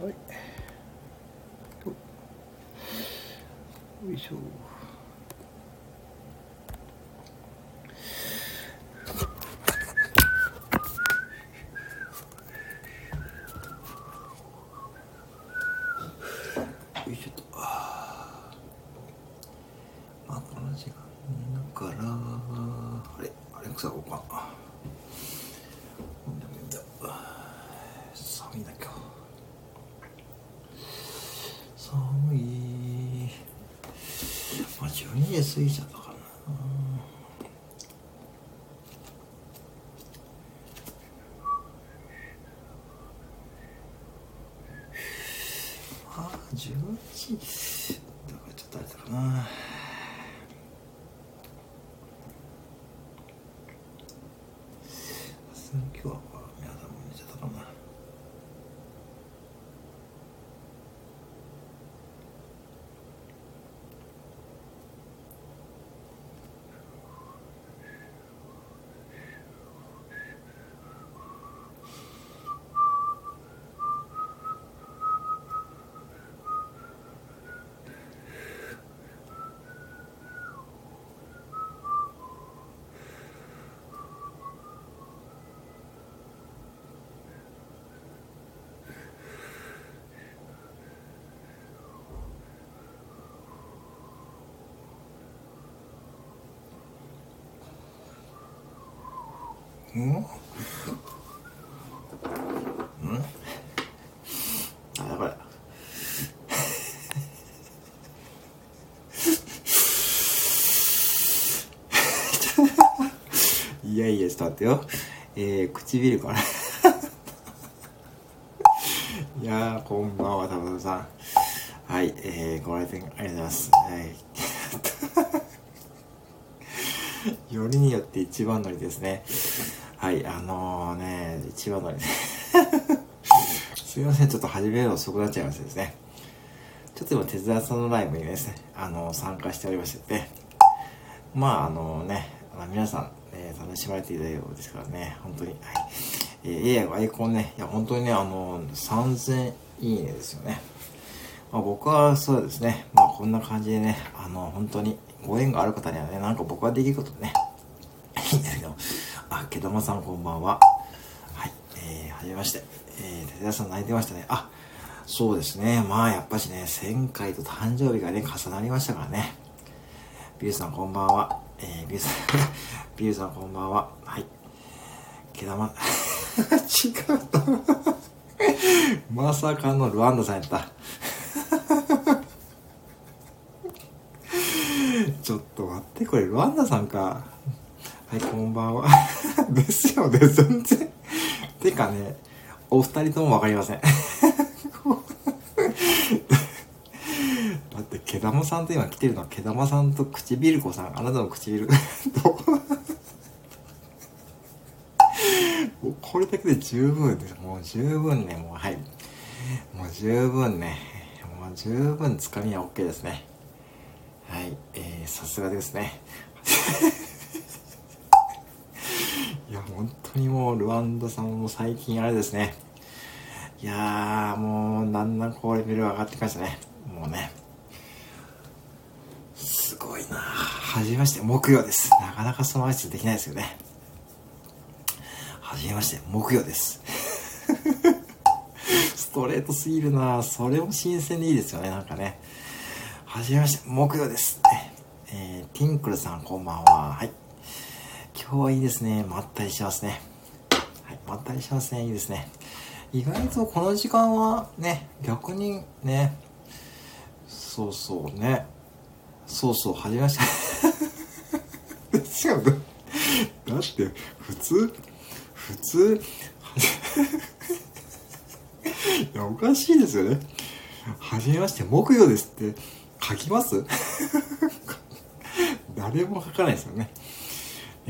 はい。よいしょよいしょとまあこの時間だからあれアレクサこうか寒いな今日寒いまあ12時過ぎちゃったかなああ11時だからちょっとあれだかなさすがに今日は皆さんも寝ちゃったかなうん。うんあだからいやいやちょっと待ってよ。えー、唇かないやーこんばんは田村さん。はいえー、ご来店ありがとうございます。はい。よりによって一番乗りですね。はい、あのー、ね、一番乗り。すいません、ちょっと始めるの遅くなっちゃいましたですね。ちょっと今、手伝さんのライブにですね、あのー、参加しておりましてね。まあ、あのね、まあ、皆さん、えー、楽しまれていたようですからね、本当に。はい。えー、AI アイコンね、いや、本当にね、あのー、3000いいねですよね。まあ、僕はそうですね、まあ、こんな感じでね、あの、本当にご縁がある方にはね、なんか僕はできることね、ど、あ、けどもさんこんばんは。はい、えー、はじめまして。えー、手伝さん泣いてましたね。あ、そうですね。まあ、やっぱしね、1000回と誕生日がね、重なりましたからね。ビューさんこんばんは。えー、ビューさん、ビューさんこんばんは。はい。けどま、違う。まさかのルワンダさんやった。ちょっと待って、これルワンダさんか。はい、こんばんは。ですよね、全然。てかね、お二人ともわかりません。だって、毛玉さんと今来てるのは、毛玉さんと唇子さん、あなたの唇。こもうこれだけで十分です。もう十分ね、もうはい。もう十分ね。もう十分つかみは OK ですね。はい、えー、さすがですね。本当にもう、ルワンダさんも最近あれですね。いやー、もう、だんだんこうレベル上がってきましたね。もうね。すごいなはじめまして、木曜です。なかなかその挨拶できないですよね。はじめまして、木曜です。ストレートすぎるなそれも新鮮でいいですよね、なんかね。はじめまして、木曜です。えー、ティンクルさんこんばんは。はい。今日はいいですね。まったりしますね。はい、まったりしますね。いいですね。意外とこの時間はね、逆にね、そうそうね。そうそう、はじめまして。ですよね。だって、普通、普通、いや、おかしいですよね。はじめまして、木曜ですって書きます？誰も書かないですよね。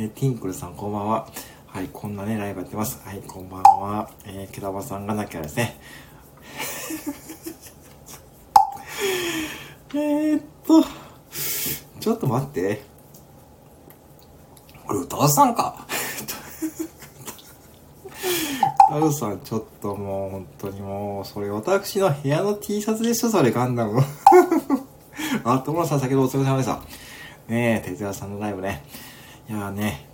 えー、ティンクルさんこんばんは。はい、こんなね、ライブやってます。はい、こんばんは。えー、毛玉さんがなきゃですね。えーっと、ちょっと待って。これ歌わさんかタウさん、ちょっともう、本当にもう、それ私の部屋の T シャツでしょ、それガンダム。あ、友野さん、先ほどお疲れ様でした。ねえ、哲也さんのライブね。いやーね、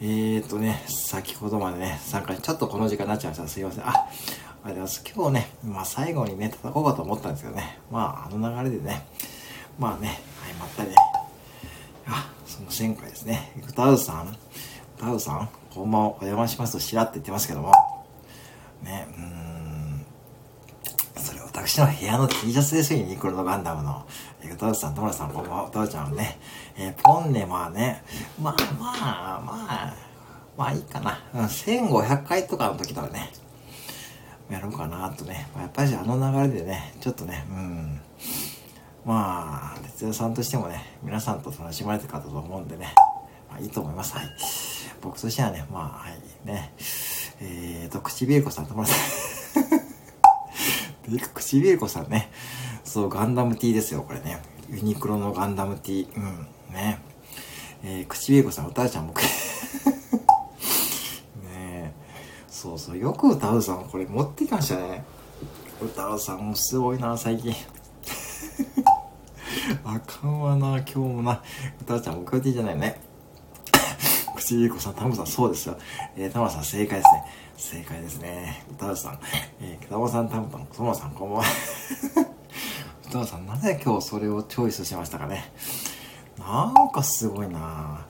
えーとね、先ほどまでね、参加ちょっとこの時間になっちゃいました。すいません。あ、ありがとうございます。今日ね、まあ最後にね、叩こうかと思ったんですけどね。まあ、あの流れでね、まあね、はい、まったりね。あ、その前回ですね。グタウさん、グタウさん、こんばんは、お邪魔しますとしらって言ってますけども、ね、うん、私の部屋の T シャツですよ、ユニクロのガンダムの。えグタウさん、トムラさん、こんばんは、トウちゃんね、えー、ポンネ、まあね、まあまあ、まあ、まあいいかな。うん、1500回とかの時とかね、やろうかなとね。まあ、やっぱりあの流れでね、ちょっとね、うん。まあ、哲也さんとしてもね、皆さんと楽しまれてる方と思うんでね、まあいいと思います。はい。僕としてはね、まあ、はい、ね。えーと、唇子さんともらって、唇子さんね、そう、ガンダム T ですよ、これね。ユニクロのガンダム T。うん、ね。えー、唇子さん、歌うちゃん僕 ね。そうそう、よく歌うさん、これ持ってきましたね。歌うさんもすごいな、最近。あかんわな、今日もな。歌うちゃん、僕は T じゃないね。口ゆうこさん、タムさん、そうですよ。えー、タムさん、正解ですね。正解ですね。歌うさん、えー、北尾さん、タムさん、トモさん、こんばんは。歌うさん、なぜ今日それをチョイスしましたかね。なんかすごいな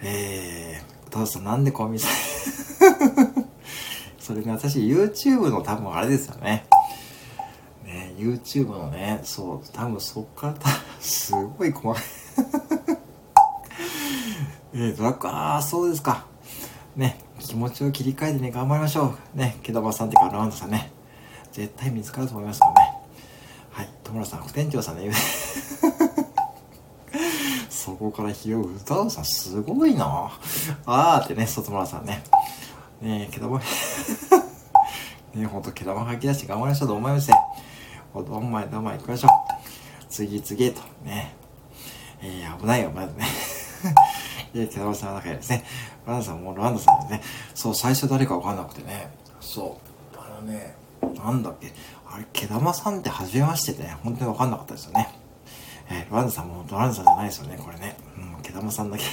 えー、歌うさん、なんでコンビニそれね、私、YouTube の多分あれですよね。ね、YouTube のね、そう、多分そっからた、すごい細かい えーと、ああ、そうですか。ね、気持ちを切り替えてね、頑張りましょう。ね、毛玉さんっていうか、ラウンドさんね。絶対見つかると思いますからね。はい、友村さん、副店長さんね、そこから拾う歌うさん、すごいなあーってね、外村さんね。ねえ、毛玉、ねほんと毛玉吐き出して頑張りましょうと思いまして。ほどんまいどんまい行きましょう。次々とね。えー、危ないよ、まずね。で、北川さんの中でですね、ロランダさんもロランダさんですね、そう、最初誰かわかんなくてね、そう、あのね、なんだっけ、あれ、毛玉さんって初めましてでね、本当にわかんなかったですよね。えー、ランダさんも本当ランダさんじゃないですよね、これね。うん、毛玉さんだけ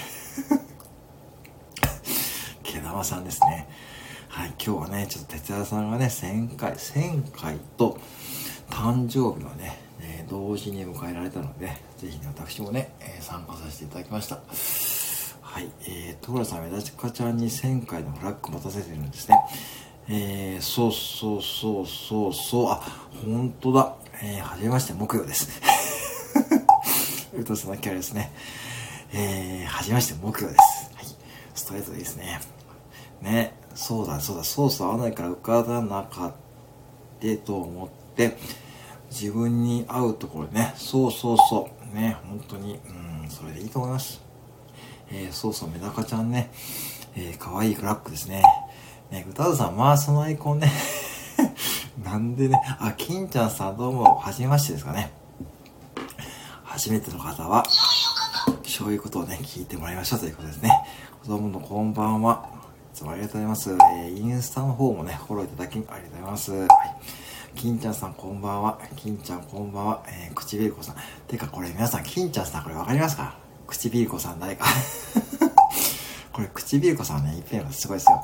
毛玉さんですね。はい、今日はね、ちょっと哲也さんがね、1000回、1000回と、誕生日をね、えー、同時に迎えられたので、ぜひね、私もね、えー、参加させていただきました。はい、えー、所さん、めだちかちゃんに1000回のフラッグ持たせてるんですね。えー、そうそうそうそうそう、あ、本当だ。えー、はじめまして、木曜です。うとさんのキャラですね。えー、はじめまして、木曜です。はい、ストレートでいいですね。ね、そうだ、そうだ、ソース合わないから浮かばなかったと思って、自分に合うところね、そうそうそう、ね、本当に、うん、それでいいと思います。えー、そうそう、メダカちゃんね、えー、可愛いフラッグですね。ね、歌田さん、まあそのアイコンね なんでね、あ、金ちゃんさんどうも、はじめましてですかね。初めての方は、そういうことをね、聞いてもらいましょうということですね。子供のこんばんは。いつもありがとうございます。えー、インスタの方もね、フォローいただきありがとうございます。はい。金ちゃんさんこんばんは。金ちゃんこんばんは。えー、唇子さん。てかこれ皆さん、金ちゃんさんこれわかりますか？唇子さん誰か これ唇子さんね、いっぺんはすごいですよ。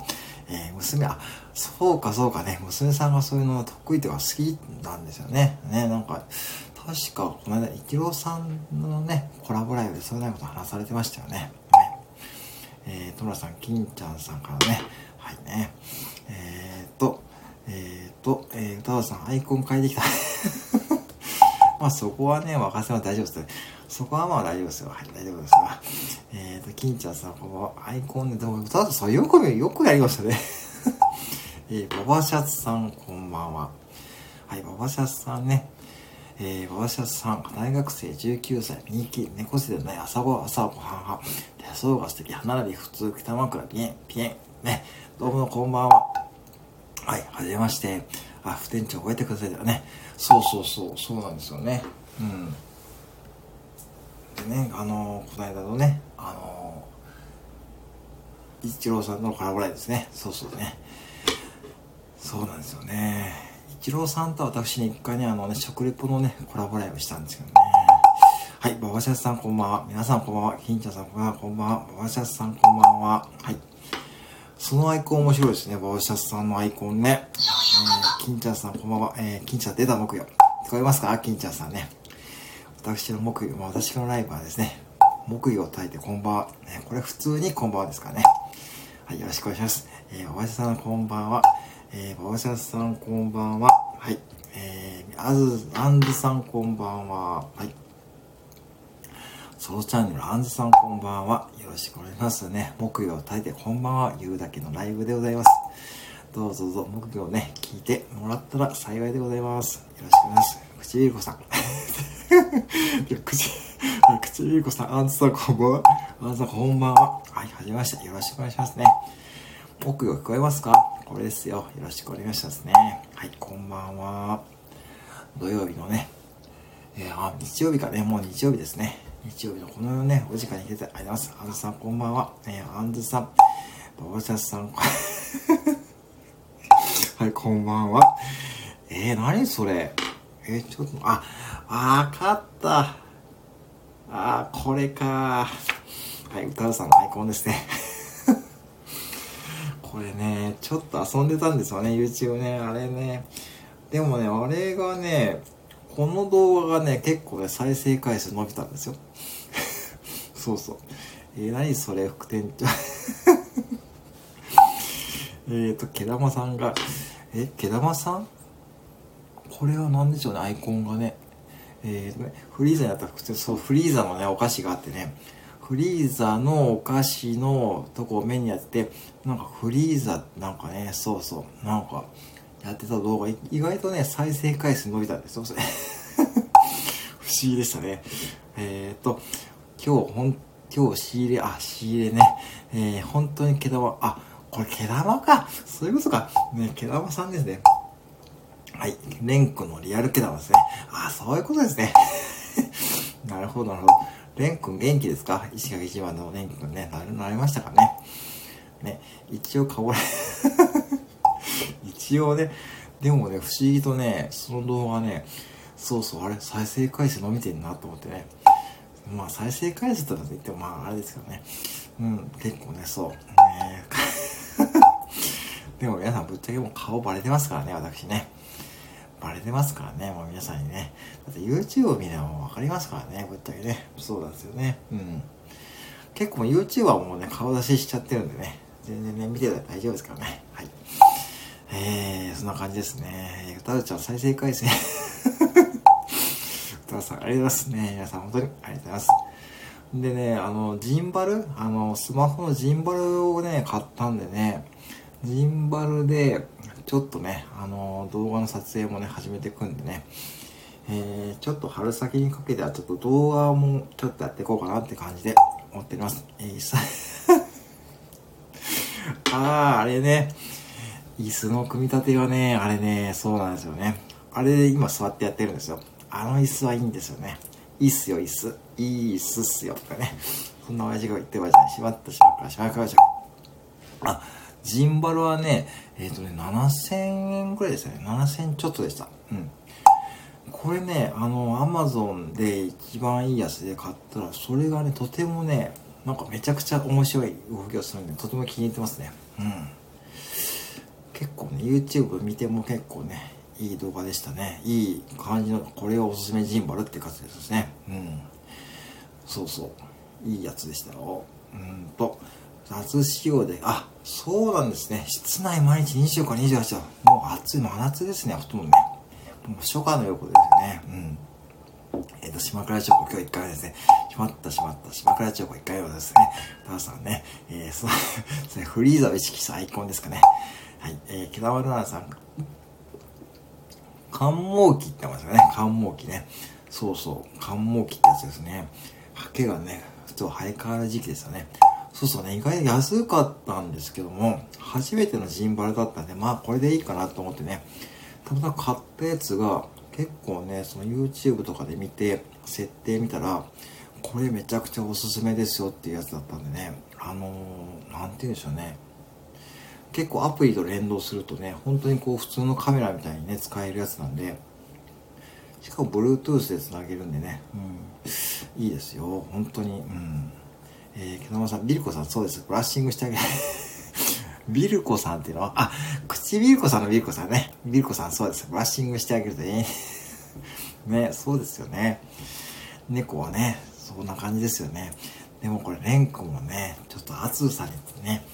えー、娘、あ、そうかそうかね、娘さんがそういうの得意とか好きなんですよね。ね、なんか、確か、この間、イチローさんのね、コラボライブでそういうこと話されてましたよね。ねえー、トラさん、金ちゃんさんからね、はいね。えー、っと、えー、っと、えー、歌川さん、アイコン変えてきた。まあそこはね、任せは大丈夫です。そこはまあ大丈夫ですよ。はい、大丈夫ですよ。えっ、ー、と、金ちゃんさん、このアイコンで、でも、たださ、よく、よくやりましたね。えー、ババシャツさん、こんばんは。はい、ババシャツさんね。えー、ババシャツさん、大学生19歳、右利き、猫背でない朝ご、朝ごはん派、手相が素敵、歯並び普通、北枕、ピエン、ピエン、ね、どうもこんばんは。はい、はじめまして。あ、副店長覚えてくださいだよね。そうそうそう、そうなんですよね。うん。でね、あのこの間のね、あの一郎さんとのコラボライブですね。そうそうね。そうなんですよね。一郎さんと私ね、一回ね、あのね、食レポのね、コラボライブしたんですけどね。はい、ババシャスさんこんばんは。皆さんこんばんは。金ちゃんさんこんばんは。こんばんは。ババシャスさんこんばんは。はい。そのアイコン面白いですね。ババシャスさんのアイコンね。えー、金ちゃんさんこんばんは。えー、金ちゃん出た木曜。聞こえますか？金ちゃんさんね。私の木曜、私のライブはですね、木曜を炊いてこんばんは。これ普通にこんばんはですからね。はい、よろしくお願いします。えー、ババシャスさんこんばんは。えー、ババシャスさんこんばんは。はい。えー、あず、あんずさんこんばんは。はい。ソロチャンネルあんずさんこんばんは。よろしくお願いしますね。木曜炊いてこんばんは。言うだけのライブでございます。どうぞどうぞ木曜ね、聞いてもらったら幸いでございます。よろしくお願いします。口びるこ さん。口、口びるこさん、あんずさんこんばんは。あんずさんこんばんは。はい、はじめまして。よろしくお願いしますね。木曜聞こえますか？これですよ。よろしくお願いしますね。はい、こんばんは。土曜日のね、えー、あ、日曜日かね、もう日曜日ですね。日曜日のこのね、お時間に来てあります。あんずさん、こんばんは。えー、あんずさん、ババチャスさん、はい、こんばんは。えー、何それ？えー、ちょっと、あ、わかった。あー、これか。はい、歌うさんのアイコンですね。これね、ちょっと遊んでたんですよね、YouTube ね。あれね。でもね、あれがね、この動画がね、結構ね、再生回数伸びたんですよ。そうそう。えー、何それ、副店長。えっと、毛玉さんが、え、毛玉さん？これは何でしょうね、アイコンがね。えーとね、フリーザになったら、そう、フリーザーのね、お菓子があってね、フリーザーのお菓子のとこを目にやって、なんかフリーザー、なんかね、そうそう、なんか、やってた動画、意外とね、再生回数伸びたんですよ、それ。不思議でしたね。えっ、ー、と、今日、ほん、今日仕入れ、あ、仕入れね、えー、本当に毛玉、あ、これ毛玉か。そういうことか。ね、毛玉さんですね。はい。レン君のリアル毛玉ですね。ああ、そういうことですね。なるほど、なるほど。レン君元気ですか？石垣島のレン君ね、なる、なりましたかね？ね、一応顔れ 一応ね、でもね、不思議とね、その動画ね、そうそう、あれ、再生回数伸びてんなと思ってね。まあ、再生回数とか言っても、まあ、あれですけどね。うん、結構ね、そう。ね、でも皆さん、ぶっちゃけもう顔バレてますからね、私ね。バレてますからね、もう皆さんにね。だって YouTube を見ればもう分かりますからね、ぶっちゃけね。そうなんですよね。うん。結構 YouTuber もね、顔出ししちゃってるんでね。全然ね、見てたら大丈夫ですからね。はい。えー、そんな感じですね。歌うちゃん再生回数。歌うさん、ありがとうございますね。皆さん本当にありがとうございます。でね、あの、ジンバル？あの、スマホのジンバルをね、買ったんでね、ジンバルで、ちょっとね、あの、動画の撮影もね、始めていくんでね、えー、ちょっと春先にかけてはちょっと動画もちょっとやっていこうかなって感じで思っております。えー、あー、あれね、椅子の組み立てはね、あれね、そうなんですよね。あれで今座ってやってるんですよ。あの椅子はいいんですよね。いいっすよ、椅子。いいっすっすよ、とかね。そんな親父が言ってるわけじゃない。しまったしまったしまったしまった。あ、ジンバルはね、えっ、ー、とね、7000円くらいでしたね。7000ちょっとでした。うん。これね、あの、アマゾンで一番いいやつで買ったら、それがね、とてもね、なんかめちゃくちゃ面白い動きをするんで、とても気に入ってますね。うん。結構ね、YouTube 見ても結構ね、いい動画でしたね。いい感じの、これをおすすめジンバルって感じですね。うん。そうそう。いいやつでしたよ。うんと、夏仕様で、あ、そうなんですね。室内毎日20か28度。もう暑い、真夏ですね、ほとんどね。もう初夏の横ですよね。うん。えっ、ー、と、島倉チョコ今日1回目ですね。しまったしまった。島倉チョコ1回目ですね。タワさんね、えー、その フリーザを意識したアイコンですかね。はい、えー、木田丸さん。寒毛期って言ってますよね。寒毛期ね。そうそう。寒毛期ってやつですね。ハケがね、普通生え変わる時期ですよね。そうそうね、意外に安かったんですけども、初めてのジンバルだったんで、まあこれでいいかなと思ってね、たまたま買ったやつが、結構ね、その YouTube とかで見て、設定見たら、これめちゃくちゃおすすめですよっていうやつだったんでね、あのー、なんて言うんでしょうね。結構アプリと連動するとね、本当にこう普通のカメラみたいにね、使えるやつなんで、しかも Bluetooth で繋げるんでね、うん、いいですよ、本当に、うん。えー、けどもさん、ビルコさん、そうです、ブラッシングしてあげる。ビルコさんっていうの？は、あ、口ビルコさんのビルコさんね。ビルコさん、そうです。ブラッシングしてあげるとね。ね、そうですよね。猫はね、そんな感じですよね。でもこれ、レンコもね、ちょっと暑さにね、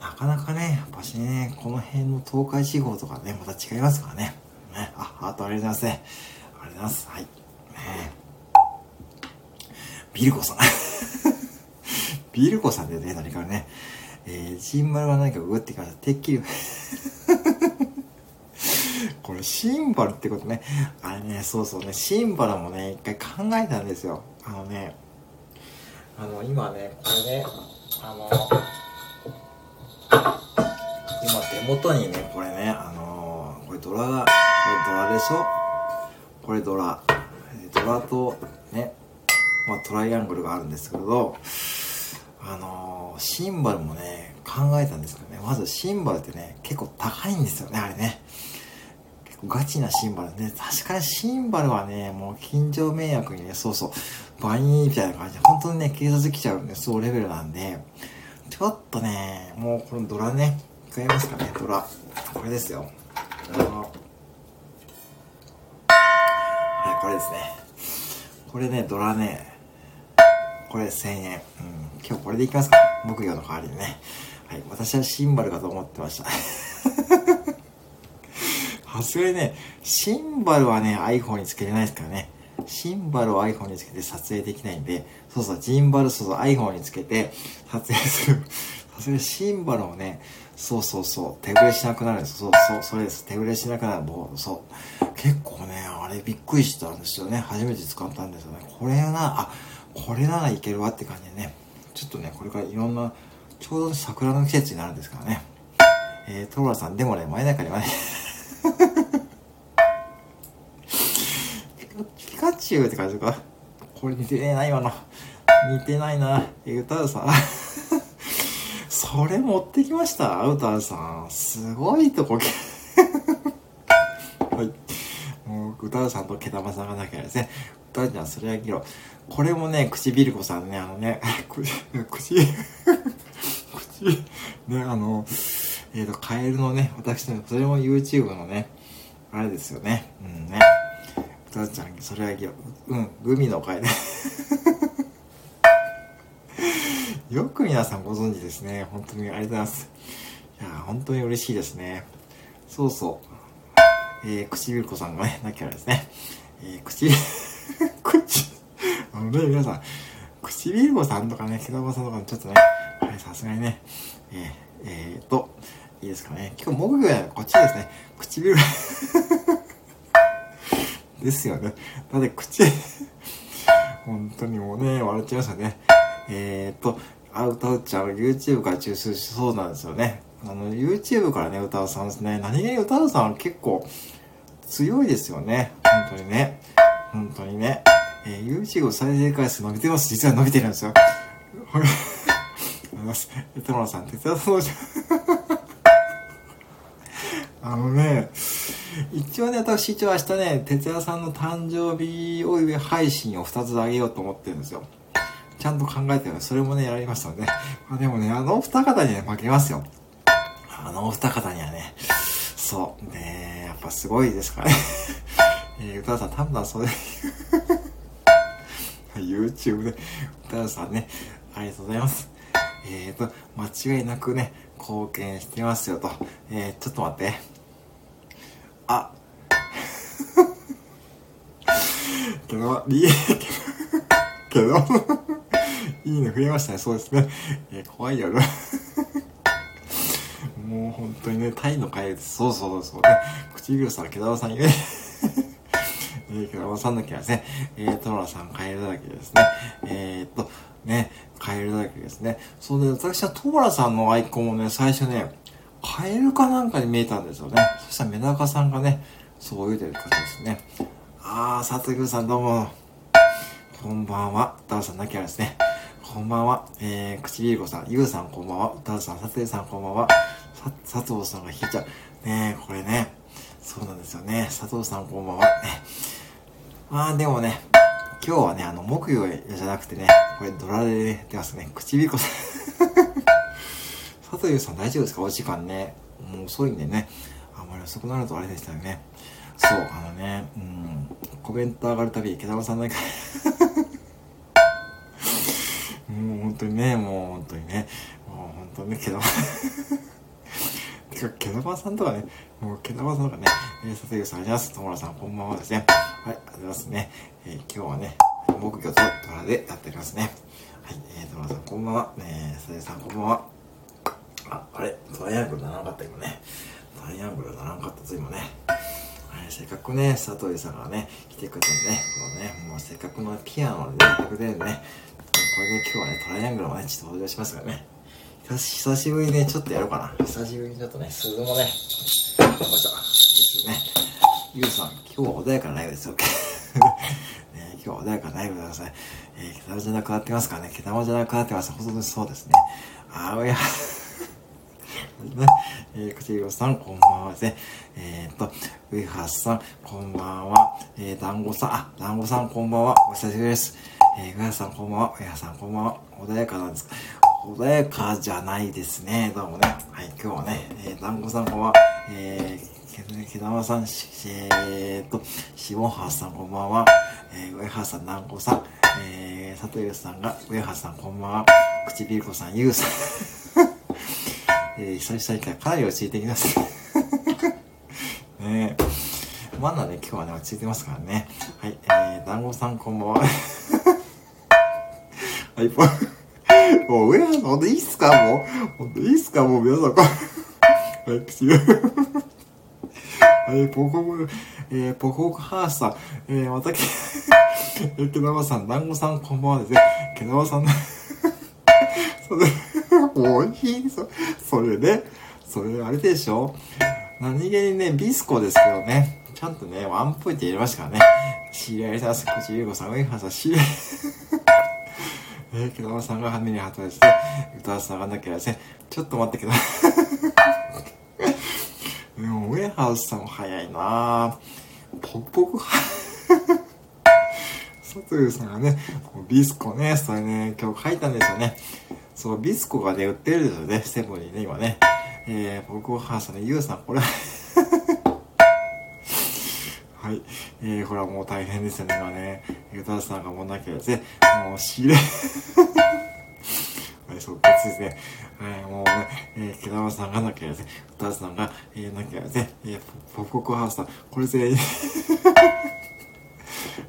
なかなかね、やっぱしね、この辺の東海地方とかね、また違いますからね。ね、あ、ハートありがとうございますね。ありがとうございます。はい。ねビルコさん。ビールコさんでね、何かね、えー、シンバルは何かグってきました。てっきり これシンバルってことね。あれね、そうそうね、シンバルもね、一回考えたんですよ。あのね、あの、今ね、これね、あの、今手元にね、これね、あのこれドラが、これドラでしょ？これドラ。ドラとね、まあトライアングルがあるんですけど、あのーシンバルもね、考えたんですけどね、まずシンバルってね、結構高いんですよね、あれね。結構ガチなシンバルね。確かにシンバルはね、もう近所迷惑にね、そうそう、バインみたいな感じで、本当にね、警察来ちゃうね、そうレベルなんで、ちょっとね、もうこのドラね、使いますかね、ドラ。これですよ。あの、はい、これですね。これね、ドラね、これ1000円。うん、今日これでいきますか。木魚の代わりにね。はい、私はシンバルかと思ってました。さすがにね、シンバルはね、iPhone につけれないですからね。シンバルを iPhone につけて撮影できないんで、そうそう、ジンバル、そうそう、iPhone につけて撮影する。さすがにシンバルをね、そうそうそう、手ぶれしなくなるんです。そうそう、それです。手ぶれしなくなる。もう、そう。結構ね、あれびっくりしたんですよね。初めて使ったんですよね。これな、あ、これならいけるわって感じでね。ちょっとね、これからいろんな、ちょうど桜の季節になるんですからね。えー、トロラさん、でもね、前中にはね ピカチュウって感じか。これ似てねえな、今の。似てないな。え、歌うさん。それ持ってきました歌うさん。すごいとこ、はい。もう、歌うさんと毛玉さんがなきゃですね。歌うちゃん、それは議論。これもね、唇子さんね、あのね、口、口、ね、あの、えっ、ー、と、カエルのね、私の、それも YouTube のね、あれですよね。うんね。たちゃん、それはうん、グミの会ね。よく皆さんご存知ですね。本当にありがとうございます。いや、本当に嬉しいですね。そうそう。えー、唇子さんがね、なきゃですね。えー、口、口、あのね、皆さん、唇子さんとかね、毛玉さんとかちょっとね、はい、さすがにね、えー、えー、と、いいですかね。今日木魚はこっちですね。唇 ですよね。だって口本当にもうね、笑っちゃいましたね。えー、と、あ、歌うちゃんは YouTube から抽出しそうなんですよね。あの、YouTube からね、歌うさんですね。何気に歌うさんは結構強いですよね。本当にね。本当にね。えー、YouTube 再生回数伸びてます。実は伸びてるんですよ。ほ らあります。トモさん、手伝そうじゃん。あのね、一応ね、私一応明日ね、哲也さんの誕生日お祝い配信を2つあげようと思ってるんですよ。ちゃんと考えてるそれもね、やりましたので、まあ、でもね、あのお二方には負けますよ。あのお二方にはね、そう、ねやっぱすごいですからね。えー、歌さん、多分それ YouTube で、歌田さんね、ありがとうございます。えーと、間違いなくね、貢献してますよと。えー、ちょっと待って。あ けど、いい、けど、いいね増えましたね。そうですね。えー、怖いよな。もう本当にね、タイの会です。そうそうそうね。唇さん、毛玉さんにね。えー、毛玉さんの毛はですね、えー、トロラさん、カエルだらけですね。えー、っと、ね、カエルだらけですね。そうで、私はトモラさんのアイコンもね、最初ね、カエルかなんかに見えたんですよね。そしたらメダカさんがね、そう言うてる方ですね。あー、佐藤さんどうも。こんばんは。ダウさんなきゃですね。こんばんは。えー、くちびるこさん、ゆうさんこんばんは。たうさん、さつえさんこんばんは。さ、佐藤さんが引いちゃう。ねえこれね。そうなんですよね。佐藤さんこんばんは。ね。まあでもね、今日はね、あの、木曜じゃなくてね、これドラでね、出ますね。くちびるこさん。佐藤優さん大丈夫ですか？お時間ね。もう遅いんでね。あんまり遅くなるとあれでしたよね。そう、あのね、うん、コメント上がるたび、毛玉さんだけ もう本当にね、もう本当にね、もう本当にね、毛玉、毛玉さんとかね、もう毛玉さんとかね、えー、佐藤さんあります。友村さん、こんばんはですね。はい、ありがとうございますね。えー、今日はね、木魚と虎でやっておりますね。はい、えー、友村さん、こんばんは。えー、佐藤さん、こんばんは。あ、あれトライアングルならなかった、今ね。トライアングルならなかったぞ、今ね。はいせっかくね、佐藤さんがね、来てくれたんでね、このね、もうせっかくのピアノでやってくれるんでね、これで今日はね、トライアングルもね、ちょっと登場しますからね。久しぶりにね、ちょっとやろうかな。久しぶりにちょっとね、鈴もね、よいしょ。いいね。ゆうさん、今日は穏やかなライブですよ。ね、今日は穏やかなライブでください。えー、毛玉じゃなくなってますからね。毛玉じゃなくなってます。ほんとにそうですね。あー、いや。ね、えー、くちろさん、こんばんはですね。えー、っと、上橋さん、こんばんは。えー、団子さん、あ、団子さん、こんばんは。お久しぶりです。えー、上橋さん、こんばんは。上橋さん、こんばんは。穏やかなんですか穏やかじゃないですね。どうもね。はい、今日はね、えー、団子さん、こんばんは。えー、毛玉さん、えー、っと、下橋さん、こんばんは。えー、上橋さん、団子さん、えー、佐藤さんが、上橋さん、こんばんは。唇子さん、ゆうさん。えー、久々に来たかなり落ち着いてきます ねえ。まだね、今日はね、落ち着いてますからね。はい、えー、団子さんこんばんは。はい、もう、上原さん、ほんといいっすかもう、ほんといいっすかもう、皆さん、こはい、口はい、ポコポコ、えー、ポコポコハースさん、えー、またけ、えー、けなわさん、団子さん、こんばんはですね。けなわさん、そうです。もういいそそれね、それあれでしょ何気にね、ビスコですけどね、ちゃんとね、ワンポイント入れましたからね。知り合いさん、口優子さん、上原さん、知り合い。えー、けどまさんが羽に旗して、歌わさがなきゃですね。ちょっと待ってけど。でも、ウェハウスさんも早いなポクポク、サトゥーさんがね、ビスコね、それね、今日書いたんですよね。そう、ビスコがね、売ってるんですよね、セブンにね、今ね。えー、僕はハーさんね、ユウさん、これはい。えー、ほら、もう大変ですよね、今ね。ユタさんがもうなきゃですね、もう仕入れはい、そう、ですね。はい、もうね、えー、毛玉さんがなきゃですね、歌さんが、えー、なきゃですね、えー、ポポコハウスさん、これ全員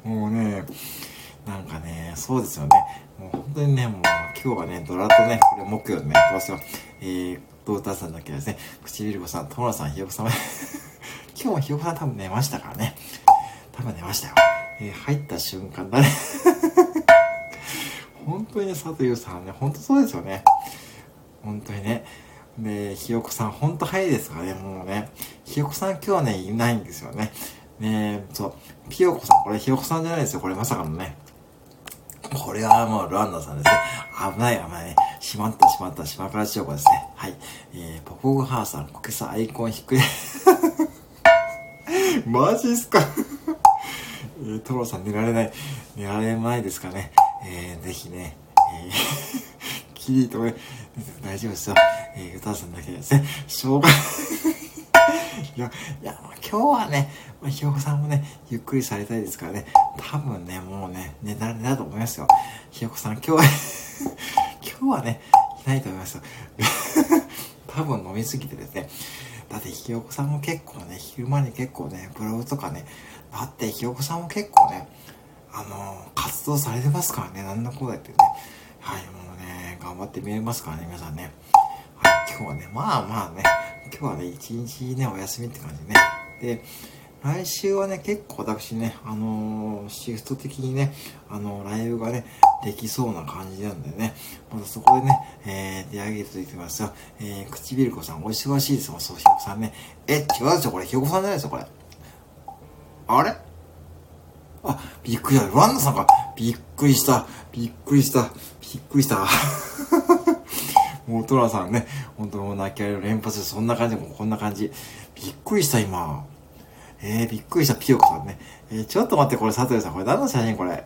もうね、なんかね、そうですよね。もう本当にね、もう今日はね、ドラとね、これ木曜でね、やってますよ。えー、ドーターさんだけですね、唇子さん、トモラさん、ひよこさん、今日もひよこさん多分寝ましたからね。多分寝ましたよ。えー、入った瞬間だね。本当にね、佐藤さんね、本当そうですよね。本当にね。で、ひよこさん、ほんと早いですからね、もうね。ひよこさん今日はね、いないんですよね。ねそう。ひよこさん、これひよこさんじゃないですよ。これまさかのね。これはもうランナーさんですね。危ない危ないね。しまったしまった島倉千代子ですね。はい。えー、ポポグハーさん、こけさアイコン低い。マジっすか？えー、トロさん寝られない、寝られないですかね？えー、ぜひね、えー、キリとね、大丈夫ですよ。えー、歌さんだけですね。しょうが いや、いや、今日はね、まあ、ひよこさんもね、ゆっくりされたいですからね、多分ね、もうね、寝られだと思いますよ。ひよこさん、今日は 今日はね、いないと思いますよ。多分飲みすぎてですね。だってひよこさんも結構ね、昼間に結構ね、ブログとかね、だってひよこさんも結構ね、あのー、活動されてますからね、なんだこうだってね。はい、もうね、頑張って見えますからね、皆さんね。はい、今日はね、まあまあね、今日はね、一日ね、お休みって感じね。で、来週はね、結構私ね、あのー、シフト的にね、あのー、ライブがね、できそうな感じなんでね、またそこでね、えー、出上げていきますよ。えー、唇子さん、お忙しいですもん、そう、ひよこさんね。え、違うでしょ、これ、ひよこさんじゃないですよ、これ。あれ？あ、びっくりした。ワンダさんか。びっくりした。びっくりした。びっくりした。もうトラさんね、本当もう泣き合いを連発して、そんな感じ、もこんな感じ。びっくりした、今。えー、びっくりした、ピヨコさんね。えー、ちょっと待って、これ、佐藤さん、これ何の写真？これ。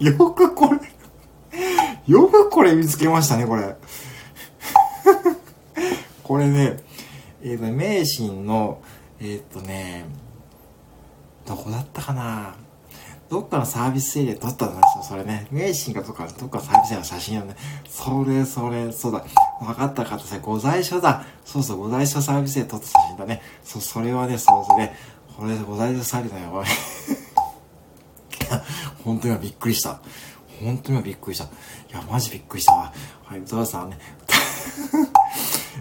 よくこれよくこれ見つけましたね、これ。これね、えっ、ー、と、名神の、えっ、ー、とね、どこだったかな？どっかのサービスエリア撮ったんですよ、それね。名神かどっか、どっかのサービスエリアの写真をね。それ、それ、そうだ。分かったかったさ、ご在所だ。そうそう、ご在所サービスエリア撮った写真だね。そう、それはね、そうそうね。これ、ご在所サービスだよ、これ。本当にびっくりした。本当にびっくりした。いや、マジびっくりしたわ。はい、歌うさんね。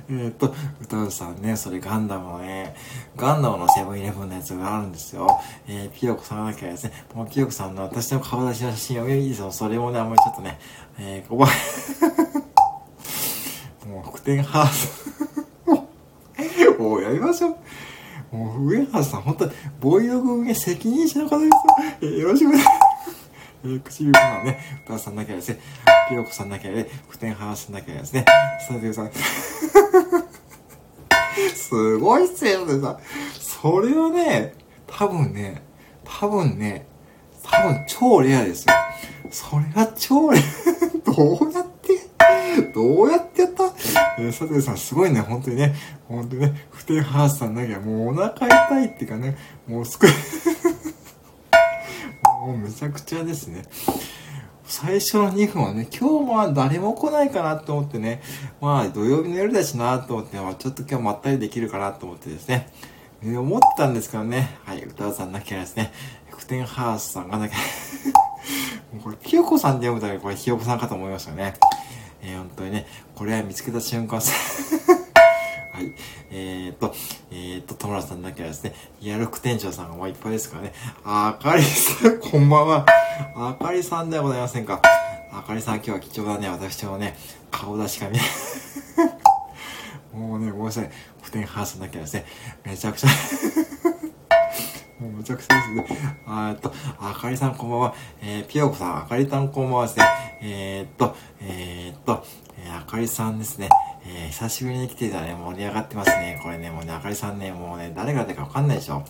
えっと、歌うさんね、それガンダムのね、ガンダムのセブンイレブンのやつがあるんですよ。えー、ピヨコさんなきゃですね、もうピヨコさんの私の顔出しの写真をいいですよ。それもね、あんまりちょっとね、えー、お前 もう、福天ハース もうやりましょう。もう、上原さん、本当に、ボイド軍へ責任者の方ですよ。えー、よろしくお願いします。えー、唇はね、歌さんなきゃですね、ピヨコさんなきゃで、福天ハースなきゃですね、さてさん、すごいっすよねさ。それはね、多分ね、多分ね、多分超レアですよ。それは超レア。どうやってどうやってやった？えー、佐藤さんすごいね、本当にね。本当にね、不定ハースさんなきゃもうお腹痛いっていうかね、もうすごいもうめちゃくちゃですね。最初の2分はね、今日は誰も来ないかなと思ってね、まあ土曜日の夜だしなと思って、まあ、ちょっと今日まったりできるかなと思ってですね、えー、思ったんですけどね、はい、歌うさんなきゃですね、福天ハースさんがなきゃ もうこれ、ひよこさんで読むためにこれひよこさんかと思いましたね。えー、本当にね、これは見つけた瞬間さはい。えー、っと、えー、っと、田村さんだけはですね、リアルク店長さんがもういっぱいですからね。あかりさん、こんばんは。あかりさんではございませんか。あかりさん、今日は貴重だね。私もね、顔出しか見ない。もうね、ごめんなさい。普天ハースだけはですね、めちゃくちゃ もうむちゃくちゃですね。あっと、あかりさんこんばんは。えー、ぴよこさん、あかりたんこんばんはですね。えー、っと、えー、っと、えー、あかりさんですね。えー、久しぶりに来てたらね、盛り上がってますね。これね、もうね、あかりさんね、もうね、誰が誰かわかんないでしょ。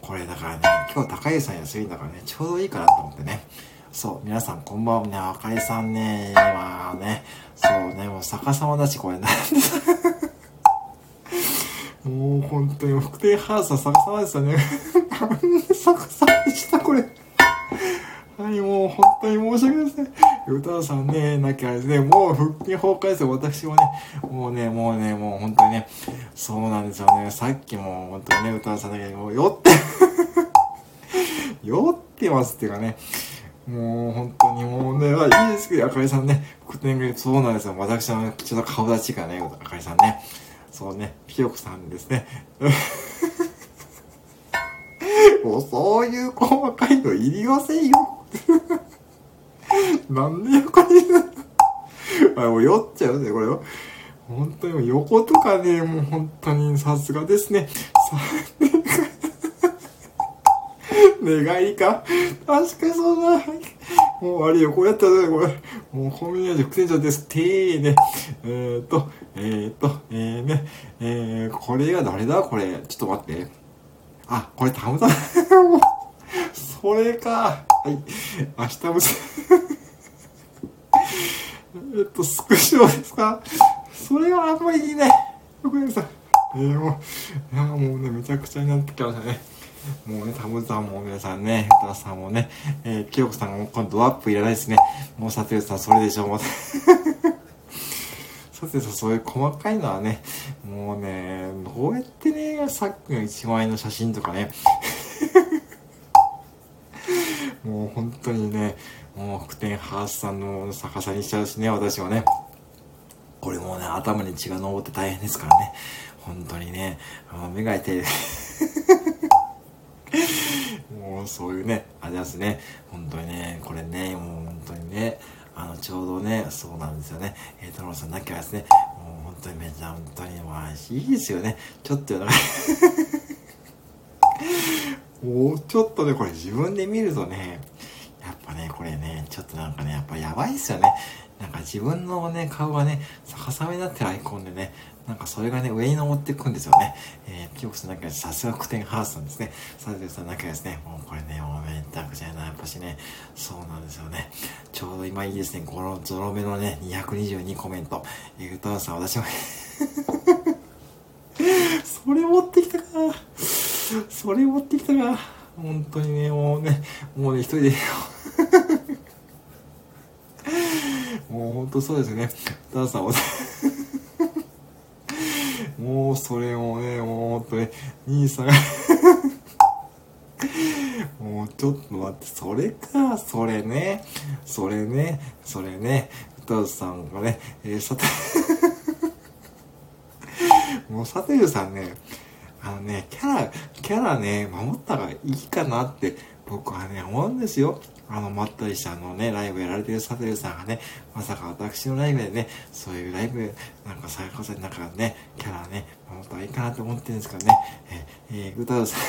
これだからね、今日高湯さん休みだからね、ちょうどいいかなと思ってね。そう、皆さんこんばんはね、あかりさんね、今ね、そうね、もう逆さまだし、これなんでもう本当に、福亭ハウスは逆さまですよね。なんで逆さまにしたこれ。はい、もう本当に申し訳ないですね。歌さんね、なきゃね、もう復帰崩壊ですよ。私もね、もうね、もうね、もう本当にね、そうなんですよね。さっきも本当にね、歌さんだけど、もう酔って酔ってますってい。うかね、もう本当にもうね、い。い。ですけど、あかりさんね、復天がそうなんですよ。私のちょっと顔立ちがね、あかりさんね、そうね、ピヨコさんですね。もうそうい。う細かい。のい。りませんよ。なんで横にあ、もう酔っちゃうね、これは。本当に横とかね、もう本当にさすがですね。さ、願いか？確かにそんな。もうあれよ、こうやったらね、これ。もうコンビニ味副店長です。てーね。えー、っと、えー、っと、えー、ね。えー、これが誰だ？これ。ちょっと待って。あ、これたむたむ。それか。はい。明日も えっと、スクショですか？それはあんまりいいね。ごめんなさい。えー、もう、いや、もうね、めちゃくちゃになってきましたね。もうね、タムさんも皆さんね、ふたさんもね、えー、きよこさんも今度ドアップいらないですね。もうさてさんそれでしょ、もう。さてさ、そういう細かいのはね、もうね、どうやってね、さっきの1万円の写真とかね、もう本当にね、もう福天ハースさんの逆さにしちゃうしね、私はね。これもうね、頭に血が昇って大変ですからね。本当にね、目が痛いです。もうそういうね、あれですね。本当にね、これね、もう本当にね、あの、ちょうどね、そうなんですよね。えー、トロさんなきゃですね、もう本当にめちゃ本当に、まあ、いいですよね。ちょっとよ、もうちょっとね、これ自分で見るとね、やっぱね、これね、ちょっとなんかね、やっぱやばいっすよね。なんか自分のね、顔がね、逆さめになってるアイコンでね、なんかそれがね、上に登っていくんですよね。えー、ピオクスなんかさすがクテンハウスなんですね。サテさんなんかですね、もうこれね、もうめったくちゃない、やっぱしね、そうなんですよね。ちょうど今いいですね、このゾロ目のね、222コメント。えー、歌わさん、私も それ持ってきたか。それ持ってきたか。本当にね、もうね、もうね、一人で。もう本当そうですね。ダンさん、もうそれもね、もう本当ね、兄さんが。もうちょっと待って、それか、それね、それね、それね、歌さんがね、えー、さて。もう、さてるさんね、あのね、キャラ、キャラね、守った方がいいかなって僕はね、思うんですよ。あの、まったりしたあのね、ライブやられてるサテルさんがね、まさか私のライブでね、そういうライブ、なんか最高さなんかね、キャラね、守ったらいいかなと思ってるんですけどね、えー、えー、歌うさん、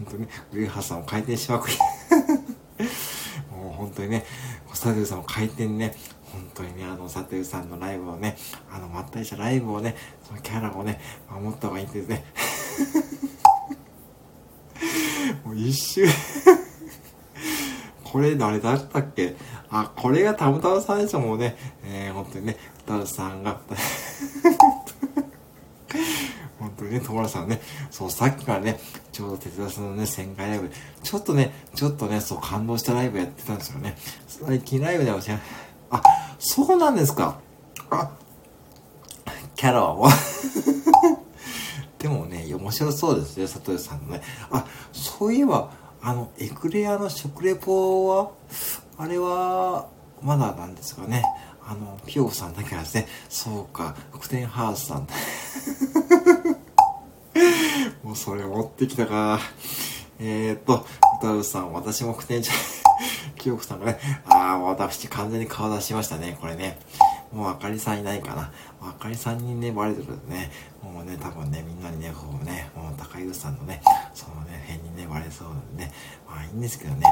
本当に、上原さんを回転しまくり、もう本当にね、サテルさんを回転ね、本当にね、あの、サテルさんのライブをね、あの、まったりしたライブをね、そのキャラをね、守った方がいいんですね。もう一周 これ誰だったっけ？あ、これがたむたむさんでしょ、もうね。えー、本当にね、たむさんが、本当にね、友田さんね、そう、さっきからね、ちょうど手伝さんのね、1000回ライブで、ちょっとね、ちょっとね、そう、感動したライブやってたんですよね。最近ライブでは。あ、そうなんですか。あ、キャラはもう でもね、面白そうですね、佐藤さんのね。あ、そういえば、あの、エクレアの食レポは、あれは、まだなんですかね。あの、ピオさんだけはですね、そうか、クテンハウスさん。もうそれ持ってきたか。えー、っと、歌うさん、私もクテンちゃん、ピオフさんがね、ああ、私完全に顔出しましたね、これね。もうあかりさんいないかな。あかりさんにね、バレてるとね、もうね、多分ね、みんなにね、こうね、もう高井さんのね、そのね、辺にね、バレそうなんでね、まあいいんですけどね。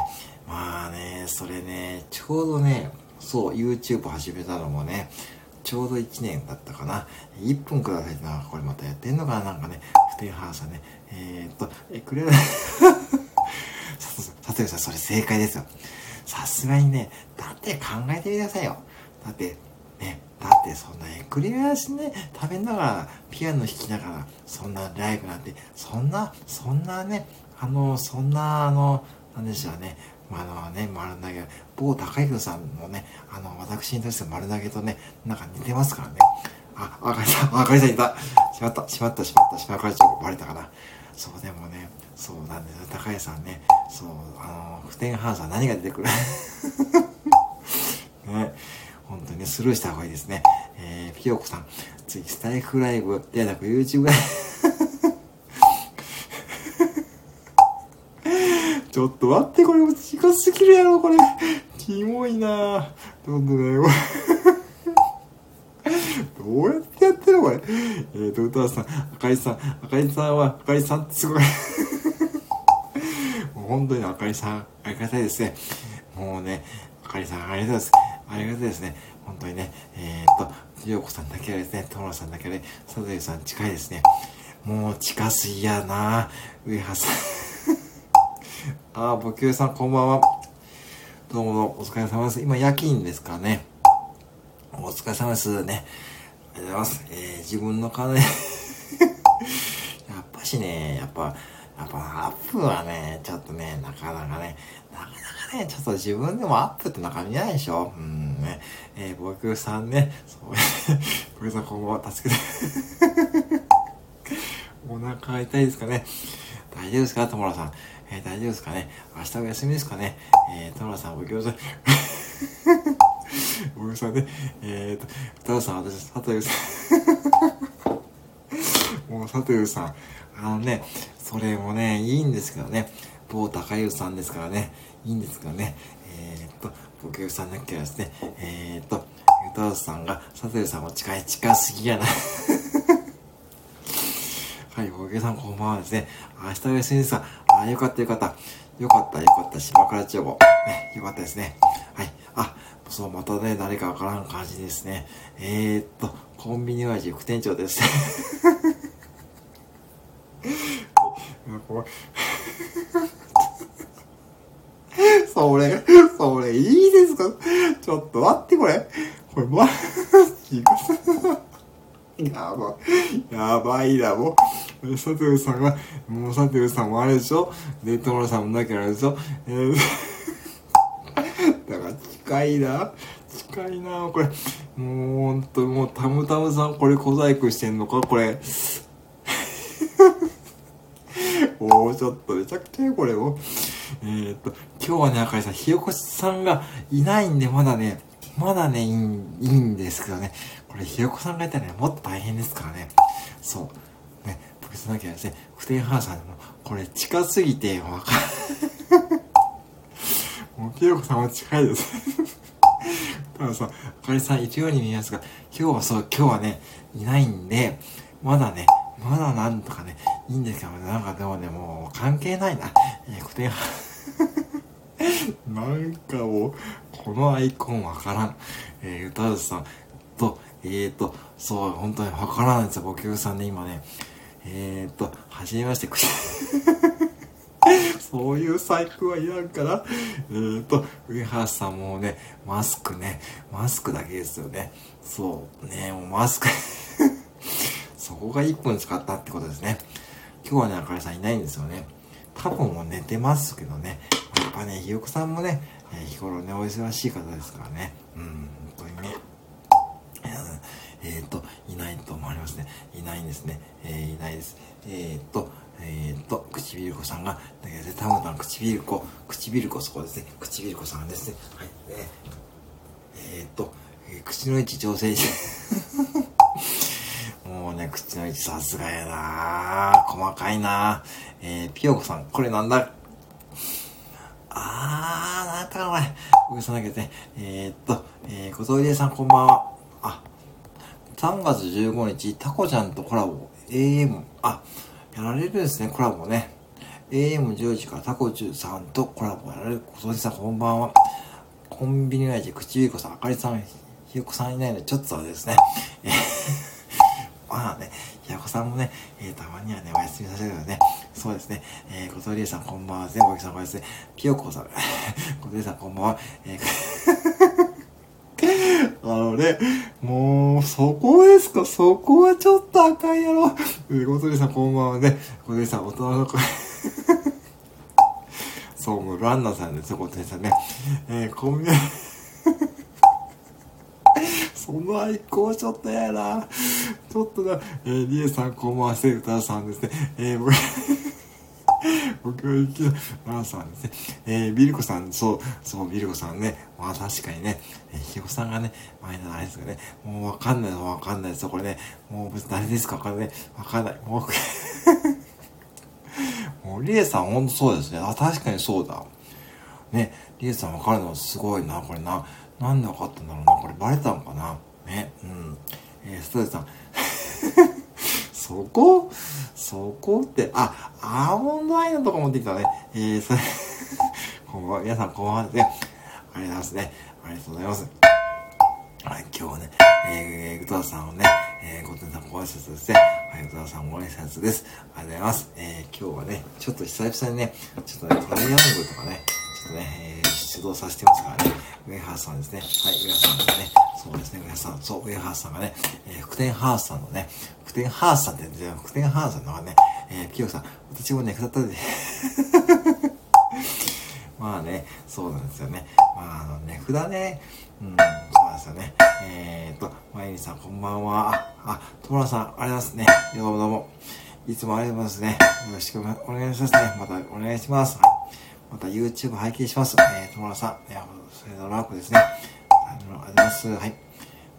まあね、それね、ちょうどね、そう、YouTube 始めたのもね、ちょうど1年だったかな。1分くださいってなんかこれまたやってんのかななんかね、不定ハーさね。えー、っと、え、くれない。さてさん、それ正解ですよ。さすがにね、だって考えてみてくださいよ。だって、ね、だってそんなエクレアしね、食べながら、ピアノ弾きながら、そんなライブなんて、そんな、そんなね、あの、そんな、あの、なんでしょうね、まあ、あのね、丸投げ、某高弘さんもね、あの、私に対して丸投げとね、なんか似てますからね。あ、あかりさん、あかりさんいた。しまった、しまった、しまった、しまかりちょバレたかな。そう、でもね、そうなんですよ。高井さんね、そう、あの、普天間さん何が出てくる？ね。本当に、スルーした方がいいですね。えー、ピヨコさん、次、スタイフライブ、ではなく YouTube ライブ。ちょっと待って、これ時間すぎるやろ、これ。キモいな。どんどんね、どうやってやってるのこれ？えーと、歌さん、あかりさん、あかりさんは、あかりさんってすごい。もう本当にあかりさん、ありがたいですね。もうね、あかりさん、ありがとうございます。ありがたいですね。本当にね、えー、っと、ようこさんだけはですね、トモさんだけで、佐藤さん近いですね。もう近すぎやな上原さん。あー、ぼきゅうさんこんばんは。どうもお疲れ様です。今夜勤ですかね。お疲れ様ですね。ありがとうございます。えー、自分の体 やっぱしね、やっぱ、やっぱアップはね、ちょっとね、なかなかね、なかなかね、ちょっと自分でもアップってなか見ないでしょうんね。えー、僕さんね、そう、僕さん今後助けて お腹痛いですかね。大丈夫ですか？友田さん。えー、大丈夫ですかね明日お休みですかねえー、友田さん、お行さん。僕さんね、えーと、太郎さん、私、佐藤さん。もう佐藤さん、あのね、それもね、いいんですけどね、某高湯さんですからね、いいんですけどね、えー、っと、僕湯さんだけはですね、えー、っと、歌さんが、佐藤さんも近い、近すぎやな。はい、僕湯さんこんばんはですね。明日お休みですが、あ、よかったよかった。よかったよかった。島倉千代子。ね、よかったですね。そう、またね、誰かわからん感じですね。えー、っと、コンビニ親父副店長です。それ、それいいですか？ちょっと待って、これ。これ、マジか。やばい。やばいな、もう。佐藤さんが、もう佐藤さんもあれでしょ？で、友さんもなきゃあれでしょ？えー、近いな？近いな、これ。もう、ほんと、もう、たむたむさん、これ小細工してんのか？これ。おー、ちょっとめちゃくちゃ、これを。えー、っと、今日はね、あかりさん、ひよこさんがいないんで、まだね、まだね、いいいいんですけどね。これ、ひよこさんがいたらね、もっと大変ですからね。そう。ね、僕じゃなきゃですね、普天間さんでも、これ近すぎて、わかる。もう、ひよこさんは近いです。たださ、あかりさんいるように見えますが、今日はそう、今日はね、いないんで、まだね、まだなんとかね、いいんですけど、なんかでもね、もう関係ないな。えー、普天間なんかもう、このアイコンわからん。えー、歌うさんと、えーと、そう、本当にわからないんですよ、ご客さんね、今ね。えーと、はじめまして、そういう細工はいらんから。えーと、上原さんもね、マスクね、マスクだけですよね。そう、ね、もうマスク そこが1分使ったってことですね。今日はね、あかりさんいないんですよね。多分もう寝てますけどね。やっぱね、ひよこさんもね、日頃ね、お忙しい方ですからね。うん、本当にね。えっ、ー、と、いないと思われますね。いないんですね。えー、いないです。えっ、ー、と、えっ、と、唇子さんが、だけどね、タムタン唇子、唇子そこですね。唇子さんですね。はい。ね、えっ、と、え口の位置調整して もうね、口の位置さすがやな細かいなえー、ピヨコさん、これなんだ？あー、なんやったかな、これ。僕さんだけで、えー、っと、えー、小峠さんこんばんは。あ、3月15日、タコちゃんとコラボ、AM、あ、やられるんですね、コラボね。AM10 時からタコチュさんとコラボやられる。小峠さんこんばんは。コンビニ会社、口ゆいこさん、あかりさん、ひよこさんいないので、ちょっとあれですね。え まあね、ひやこさんもね、えー、たまにはね、お休みさせてくださいね。そうですね。えー、ことりえさんこんばんは。全部さんこんばんはですね。ピヨコさん、ことりえさんこんばんは。えー、あのね、もう、そこですか？そこはちょっとあかんやろ。えー、ことりさんこんばんはね。ことりさん、大人の声。そう、もうランナーさんですよ、ことりさんね。えー、コンビニ、そのアイコンちょっとやな。ちょっとな、えー、リエさん、こんばんは、セルターさんですね。えー、僕、僕は行きマーさんですね。えー、ビルコさん、そう、そう、ビルコさんね。まあ確かにね、えー、ひよさんがね、前のあれですかね、もうわかんないのわかんないですよ。これね、もう別に誰ですかわかんない。わかんない。もう、もう、リエさんほんとそうですね。あ、確かにそうだ。ね、リエさんわかるのすごいな、これな。なんでわかったんだろうな。これバレたのかなね。うん。えー、ストレスさん。そこ？そこって、あ、アーモンドアイのとか持ってきたね。えー、それ こんばん。皆さんこんばんはですね。ありがとうございますね。ありがとうございます。はい、今日はね、えー、グタさんをね、えー、ゴテンさんご挨拶ですね。はい、グタさんご挨拶です。ありがとうございます。えー、今日はね、ちょっと久々にね、ちょっとね、トライアングルとかね、ちょっとね、えー、出動させてますからね。ウェハースさんですね。はい、ウェハースさんですね。そうですね、ウェハースさん。そう、ウェハースさんがね、えー、福天ハースさんのね、福天ハースさんって言うん福天ハースさんのがね、えー、ピヨさん、私もね、くだったで、まあね、そうなんですよね。まあ、あの、値札ね、うん、そうなんですよね。えーと、まゆみさん、こんばんは。あ、ともらさん、ありがとうございますね。どうもどうも。いつもありがとうございますね。よろしくお願いしますね。またお願いします。はいまた YouTube 拝見します。えー、友野さん、えー、それのラークですね。ありがとうございます。はい。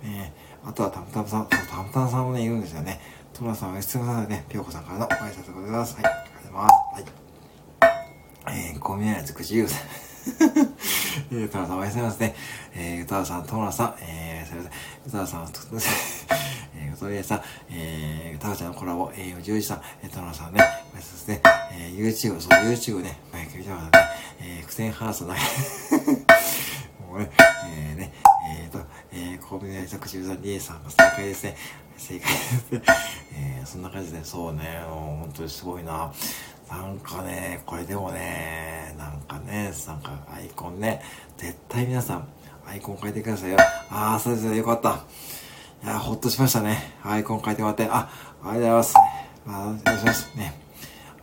えー、あとはたむたむさん、たむたむさんもね、いるんですよね。友野さんは質問なのでね、ぴょうこさんからのご挨拶でございます。はい。ありがとうございます。はい。えー、ごめんなさい、口ゆうさん。えー、たわさんおやすみますね。えー、歌わさん、ともらさん、えー、すみません。歌わさん、と、えー、とりえさん、えー、たわちゃんのコラボ、えー、十時さん、えー、ともらさんね、おやすみですね。えー、YouTube、そう、YouTube ね、毎回見てますね。えー、苦戦ハースの、もうね、えー、ね、えーと、えー、コンビニ特集さん、リエさんが正解ですね。正解ですね。えー、そんな感じで、そうね、もう本当にすごいな。なんかね、これでもね、なんかね、なんかアイコンね、絶対皆さん、アイコン変えてくださいよ。ああ、そうですね、よかった。いや、ほっとしましたね。アイコン変えてもらって。あ、ありがとうございます。あ、お願いします。ね。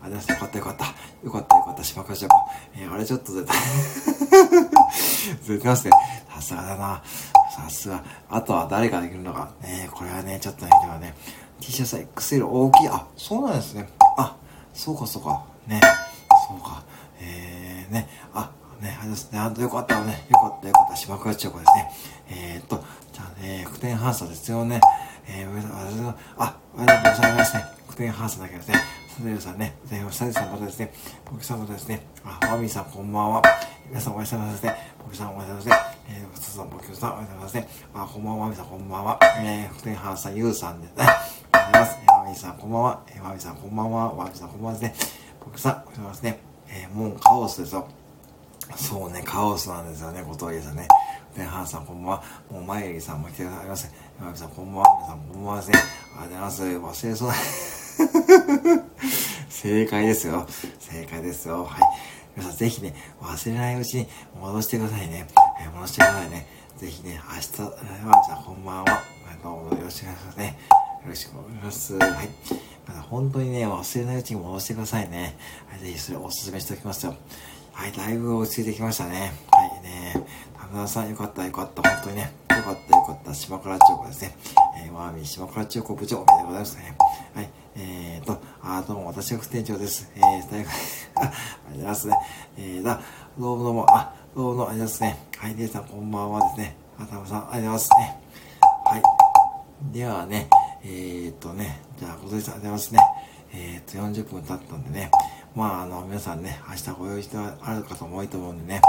ありがとうございます。よかったよかった。よかったよかった。島倉ちゃん。えー、あれちょっと絶対絶対ますね。さすがだな。さすが。あとは誰ができるのか。ねこれはね、ちょっとね、ではね、T シャツ XL 大きい。あ、そうなんですね。あ、そうかそうか。ね。そうか。えー、ね。あ、ね、あれですね。あ、よかったね。よかったよかった。島倉千代子ですね。えー、っと、じゃあね、9点半差ですよね。えー、あ、おはようございますね。9点半差だけですね。サデルさんね、サデルさんまたですね、僕さんまたですね、あ、ワミさんこんばんは。皆さんおはようございますね。僕さんおはようございますね。えー、さん、僕さんおはようございますね。あ、こんばんは、ワミさんこんばんは。えー、9点半差、ゆうさんですね。おはようございます。えー、ワミさんこんばんは。えー、ワミさんこんばんは。ワミさんこんばんはですね。僕さん、おはようございますね。えー、もうカオスですよ。そうね、カオスなんですよね、小峠さんね。で、ハンさんこんばんは。もう、まゆりさんも来てくださいませ。山美さんこんばんは。皆さんこんばんはですね。ありがとうございます。忘れそうだ。正解ですよ。正解ですよ。はい。皆さんぜひね、忘れないうちに戻してくださいね。えー、戻してくださいね。ぜひね、明日、えー、まさんこんばんは。どうもよろしくお願いしますね。よろしくお願いします。はい。まだ本当にね、忘れないうちに戻してくださいね。はい、ぜひそれお勧めしておきますよ。はい、だいぶ落ち着いてきましたね。はいね。田村さんよかったよかった。本当にね。よかったよかった。島倉千代子ですね。えー、ワーミー島倉千代子部長おめでとうございますね。はい。えーと、あー、どうも私が副店長です。えー、大学、あ、ありがとうございますね。えー、だ、どうもどうも、あ、どうもありがとうございますね。はい、姉さんこんばんはですね。あ、田村さんありがとうございますね。はい。ではね、えーとね、じゃあ、ご存知ありがとうございますね。えーと、40分経ったんでね。まあ、あの、皆さんね、明日ご用意してある方も多いと思うんでね、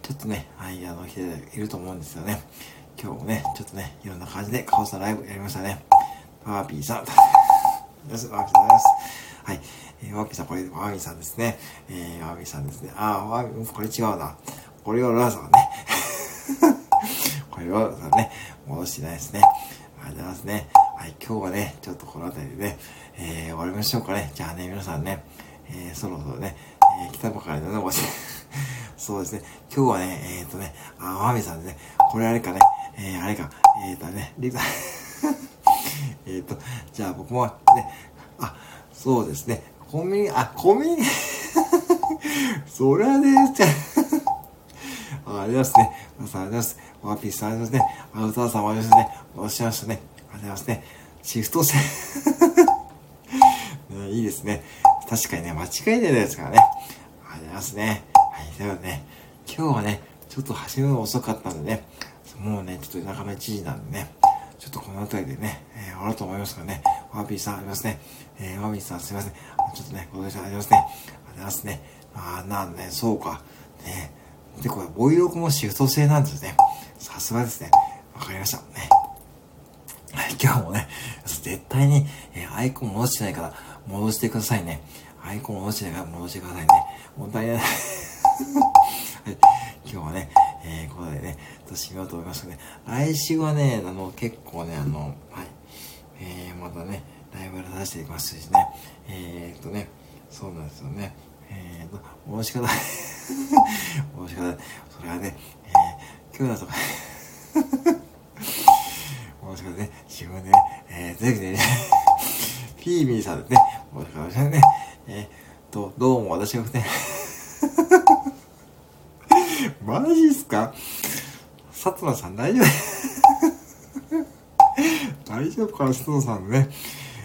ちょっとね、はい、あの、来ていると思うんですよね。今日もね、ちょっとね、いろんな感じでカオスなライブやりましたね。パーピーさん。よし、ワーピーさんです。はい。えー、ワーピーさん、これ、ワーピーさんですね。えー、ワーピーさんですね。あー、ワーピー、これ違うな。これはラーさんね。これはさんね、戻してないですね。ありがとうございますね。今日はね、ちょっとこの辺りでね、えー、終わりましょうかね。じゃあね、皆さんね、えー、そろそろね、えー、来たばかりのね、おし、そうですね、今日はね、えっ、ー、とね、あ、マミさんでね、これあれかね、えー、あれか、えっ、ー、とね、リザ、えっと、じゃあ僕もね、あ、そうですね、コンビニ、あ、コンビニ、そりゃね、じゃあ、ありますね。皆さんありがとうございます。ワンピースありがとうございますね。アウターさんもありがとうございますね。おっしゃいましたね。ありがとうございますね。シフト制 ね、いいですね。確かにね、間違いないですからね。ありがとうございますね。はい、ではね、今日はね、ちょっと走るの遅かったんでね、もうね、ちょっと夜中の1時なんでね、ちょっとこの辺りでね、えー、終わろうと思いますからね、ワーピーさんありますね。えー、ワーピーさんすいません。ちょっとね、ご了承ありますね。ありがとうございますね。あー、なんね、そうか。ね。で、これ、ボイロクもシフト制なんですね。さすがですね。わかりました。ね。はい、今日もね、絶対に、えー、アイコン戻してないから、戻してくださいね。アイコン戻してないから戻してくださいね。問題ない。はい、今日はね、えー、ここでね、と締めようと思いますね。来週はね、あの、結構ね、あの、はい、えー、またね、ライブやらさせていきますしね、えー、っとね、そうなんですよね。えー、っと、戻し方、戻し方、それはね、えー、今日だとか、戻し方ね、自分でね、えー、ぜひね、ピーミーさんでね。もしかしたらね、えー、と、どうも私がね、マジっすか？薩摩さん大丈夫？大丈夫かな薩摩さんのね、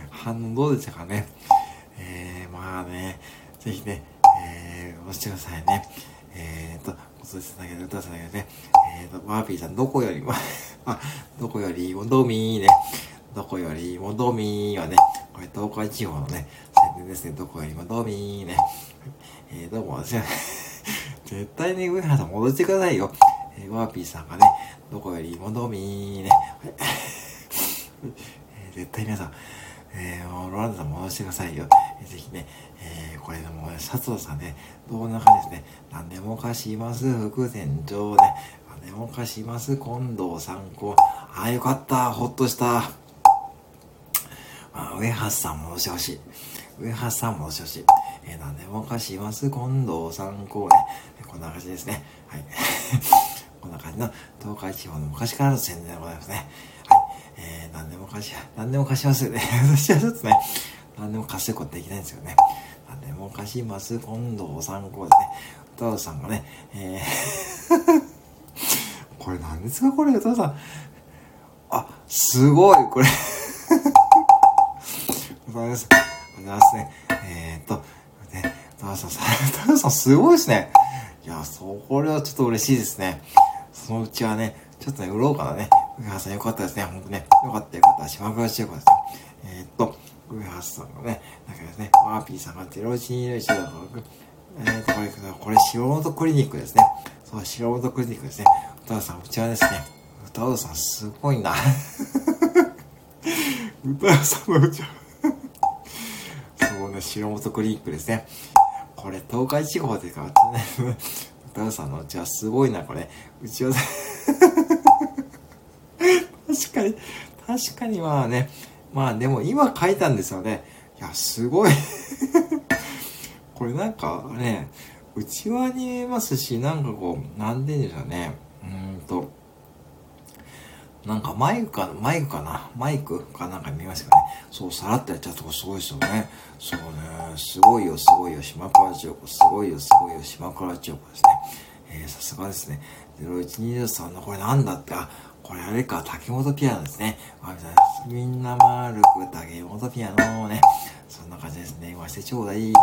反応どうでしたかね？えー、まあね、ぜひね、えー、押してくださいね。えーと、ご通知だけで歌わせないけどね、えーと、ワーピーさんどこよりも あ、どこよりもどみーね。どこよりもどみーはね、これ東海地方のね、宣伝ですね。どこよりもどみーね。えー、どうも、私 は絶対に上原さん戻してくださいよ。えー、ワーピーさんがね、どこよりもどみーね。えー、絶対皆さん、えー、ロランドさん戻してくださいよ。ぜひね、えー、これでもね、佐藤さんね、どんな感じですね、何でも貸します、副店長ね、何でも貸します、近藤参考。ああ、よかった、ほっとした。まあ、上橋さん戻してほしい。上橋さん戻してほしい。えー、何でも貸します、近藤参考ね。こんな感じですね。はい。こんな感じの東海地方の昔からの宣伝でございますね。はい。えー、何でも貸し、何でも貸しますよね。私はちょっとね、何でも貸してことできないんですよね。何でも貸します、近藤参考ですね。歌うさんがね、えー これ何ですかこれ、歌うさん。あ、すごい、これございます。ございますね。えー、っと、ね、歌うさん、歌うさんすごいですね。いや、そう、これはちょっと嬉しいですね。そのうちはね、ちょっとね、売ろうかなね。上原さんよかったですね。ほんとね。よかったよかった。島倉千代子ですね。えー、っと、上原さんがね、だけどね、マーピーさんが0121だから、えー、っと、これ、これ、白本クリニックですね。そう、白本クリニックですね。歌さん、うちはですね、歌うさんすごいな。歌さんのうちはそうね、白本クリニックですね。これ、東海地方でかってね、歌うさんのうちはすごいな、これ。うちは、確かに、確かにまあね、まあでも今書いたんですよね。いや、すごい これなんかね、内輪に見えますし、なんかこう、なんでんでしょうね。うんと、なんかマイクかマイクかな？マイクかなんか見えましたかね？そう、さらってやっちゃうとこすごいですよね。そうね、すごいよ、すごいよ、島倉千代子、すごいよ、すごいよ、島倉千代子ですね。えー、さすがですね。0123のこれなんだって、あ、これあれか、竹本ピアノですね。みんな丸く竹本ピアノね。そんな感じですね。言わしてちょうだいね。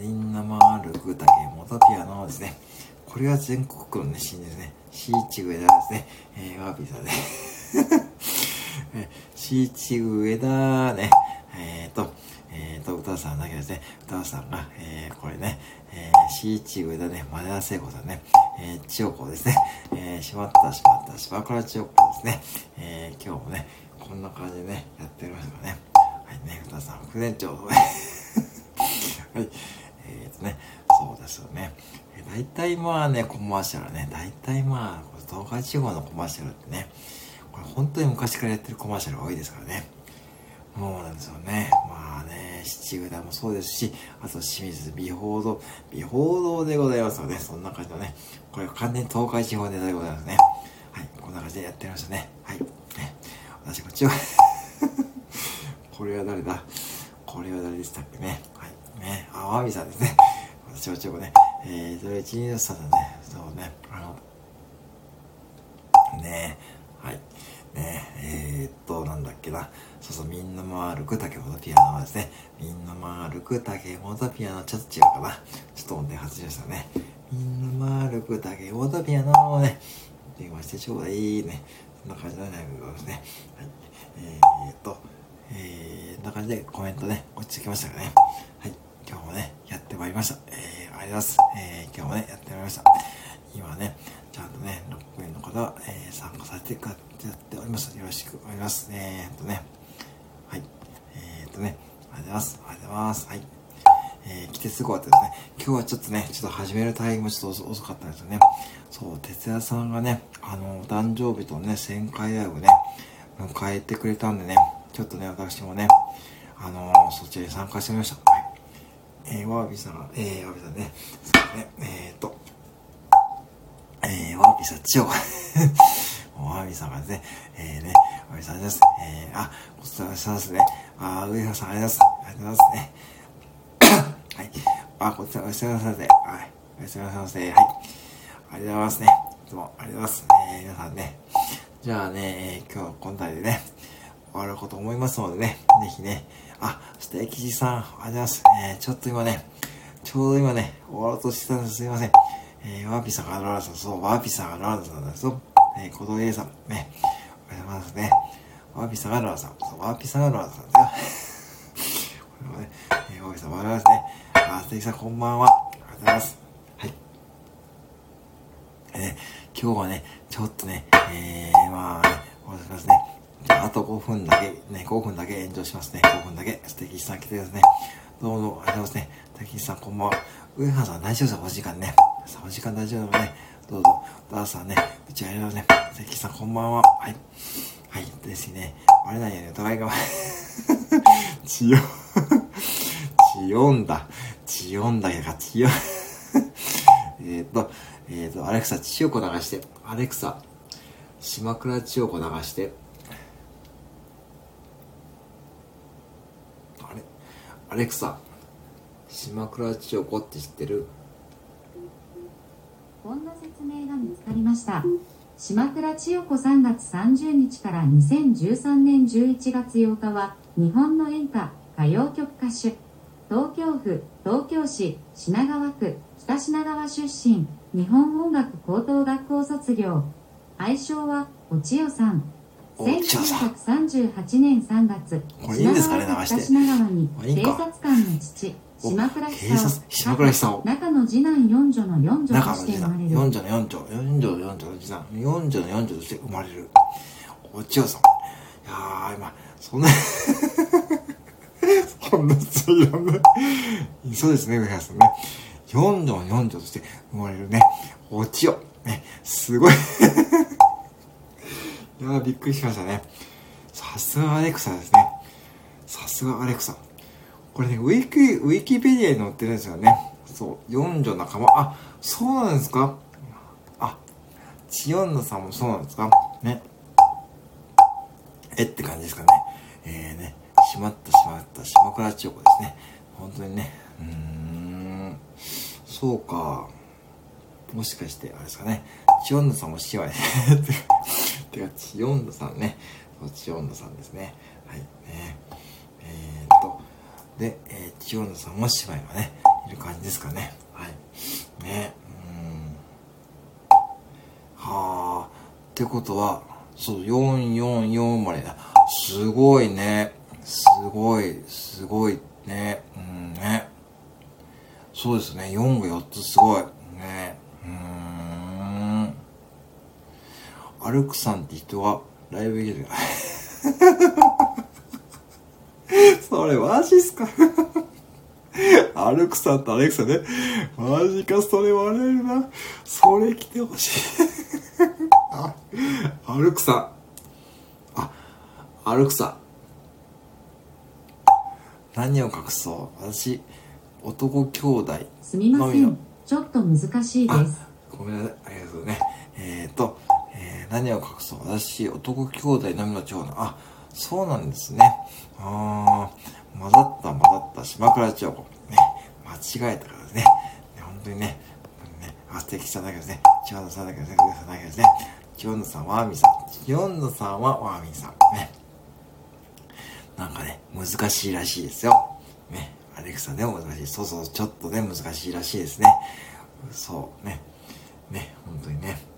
みんな丸く竹本ピアノですね。これは全国区のね、シーンですね。シーチ上田ですね。えー、ワーピーさんね。シーチ上田ね。えっ、ー、と、えっ、ー、と、歌さんだけですね。歌さんが、えー、これね、えー、シーチ上田ね、前田聖子さんね。えー、千代子ですね。ー、しまったしまった、島倉千代子ですね。えー、今日もね、こんな感じでね、やっておりますからね。はいね、歌さん、副店長ね。はい。えーとね、そうですよね。え大体まあね、コマーシャルね、大体まあ、東海地方のコマーシャルってね、これ本当に昔からやってるコマーシャルが多いですからね。そうなんですよね。ね、七浦もそうですし、あと清水美報堂、美報堂でございますので、そんな感じのね、これ完全東海地方ネタでございますね。はい、こんな感じでやってみましたね。はい。ね、私こっちは これは誰だ？これは誰でしたっけね。はい。ね、あわみさんですね。私こっちはね、えー、それ1、2、3だね。そうね、あの、ねはい。ねえー、っと、なんだっけな。そうそう、みんな丸く竹本ピアノはですね、みんな丸く竹本ピアノ、ちょっと違うかな。ちょっと音程外しましたね。みんな丸く竹本ピアノをね、電話してちょうだいね。そんな感じのライブですね。はい。えー、っと、えー、こんな感じでコメントね、落ち着きましたかね。はい。今日もね、やってまいりました。えー、ありがとうございます。えー、今日もね、やってまいりました。今ね、ちゃんとね、6名の方、えー、参加させてくだやっております。よろしくお願いします。えー、っとね、はい。えー、っとね、ありがとうございます。ありがとうございます。はい。えー、来てすごかったですね。今日はちょっとね、ちょっと始めるタイミングちょっと遅かったんですよね。そう、哲也さんがね、あの、お誕生日とね、旋回ライブね、迎えてくれたんでね、ちょっとね、私もね、あのー、そちらに参加してみました。はい。えー、ワービーさんが、えー、ワービーさんね、そうね、えー、っと、えー、ワービーさん、千代ワービーさんがですね、えー、ね、ワービーさんです。えー、あ、ごちそうさまですね。あ、上原さん、ありがとうございます。ありがとうございますね。はい。あ、ごちそうさまです。はい。ごちそうさまです。はい。ありがとうございますね。いつもありがとうございます。えー、皆さんね。じゃあね、え、今日、今回でね、終わること思いますのでね、ぜひね、あ、ステーキさん、ありがとうございます。えー、ちょっと今ね、ちょうど今ね、終わろうとしてたんです。すいません。えー、ワーピーさんが現れた、そう、ワーピーさんが現れたんですよ。えー、小峠さん、ね、ざいますね。ワーピーさんが現れた、そう、ワーピーさんが現れたんですよ。これもね、えー、ワーピーさん、我々ですね。あ、ステキさん、こんばんは。ありがとうございます。はい。えー、今日はね、ちょっとね、えー、まあ、ね、お願いしますね。じゃあ、あと5分だけ、ね、5分だけ炎上しますね。5分だけ。素敵さん来てくださいね。どうもありがとうございますね。滝さんこんばんは。上原さん大丈夫ですか？お時間ね。さ、お時間大丈夫なのね。どうぞ。ダーさんね、うちありがとうね。滝さんこんばんは。はい。はい。ですね。バレないようにお互いが、血を、血をんだ。血をんだやが血を、えっと、えっ、ー、と、アレクサ、千代子流して。アレクサ、島倉千代子流して。あれ？アレクサ、島倉千代子って知ってる？こんな説明が見つかりました。島倉千代子3月30日から2013年11月8日は、日本の演歌、歌謡曲歌手、東京府、東京市、品川区、北品川出身、日本音楽高等学校卒業。愛称は、お千代さん。1938年3月、品川区北品川に警察官の父、島倉久夫。島倉久夫。中の次男四女の四女として生まれる。四女の四女、四女の四女の次男、四女の四女として生まれる。お千代さん。いやー、今、そんな そんな人いらんね。そうですね、上原さんね。四女の四女として生まれるね。お千代。ね、すごい いやー、びっくりしましたね。さすがアレクサですね。さすがアレクサ。これね、ウィキ、ウィキペディアに載ってるんですよね。そう、四女仲間。あ、そうなんですか？あ、千代女さんもそうなんですか？ね。えって感じですかね。えーね、しまったしまった島倉千代子ですね。本当にね。うーん、そうか。もしかして、あれですかね。千代女さんも姉妹。てか、千代女さんね。千代女さんですね。はい。ね。で、えー、千代野さんも姉妹がね、いる感じですかね。はい。ね、うん。はあ。ってことは、そう、444生まれだ。すごいね。すごい、すごいね。うんね。そうですね。4が4つすごい。ね。うん。歩くさんって人は、ライブ行ける それマジっすか？アルクさんとアレクサね。マジか、それ笑えるな。それ来てほしい あ、アルクさん。あ、アルクさん。何を隠そう？私、男兄弟。すみません。ちょっと難しいです。ごめんなさい。ありがとうね。えっ、ー、と、えー、何を隠そう？私、男兄弟のみの長男。あ、そうなんですね。あー、混ざった混ざった島倉千代子。ね、間違えたからですね。ね本当にね、ね、あ、素敵さんだけですね。千代野さんだけですね。さんだけですね。千代野さんはアーミさん。千代野さんはワーミンさん。ね。なんかね、難しいらしいですよ。ね。アレクサでも難しい。そうそう、ちょっとね、難しいらしいですね。そう、ね。ね、本当にね。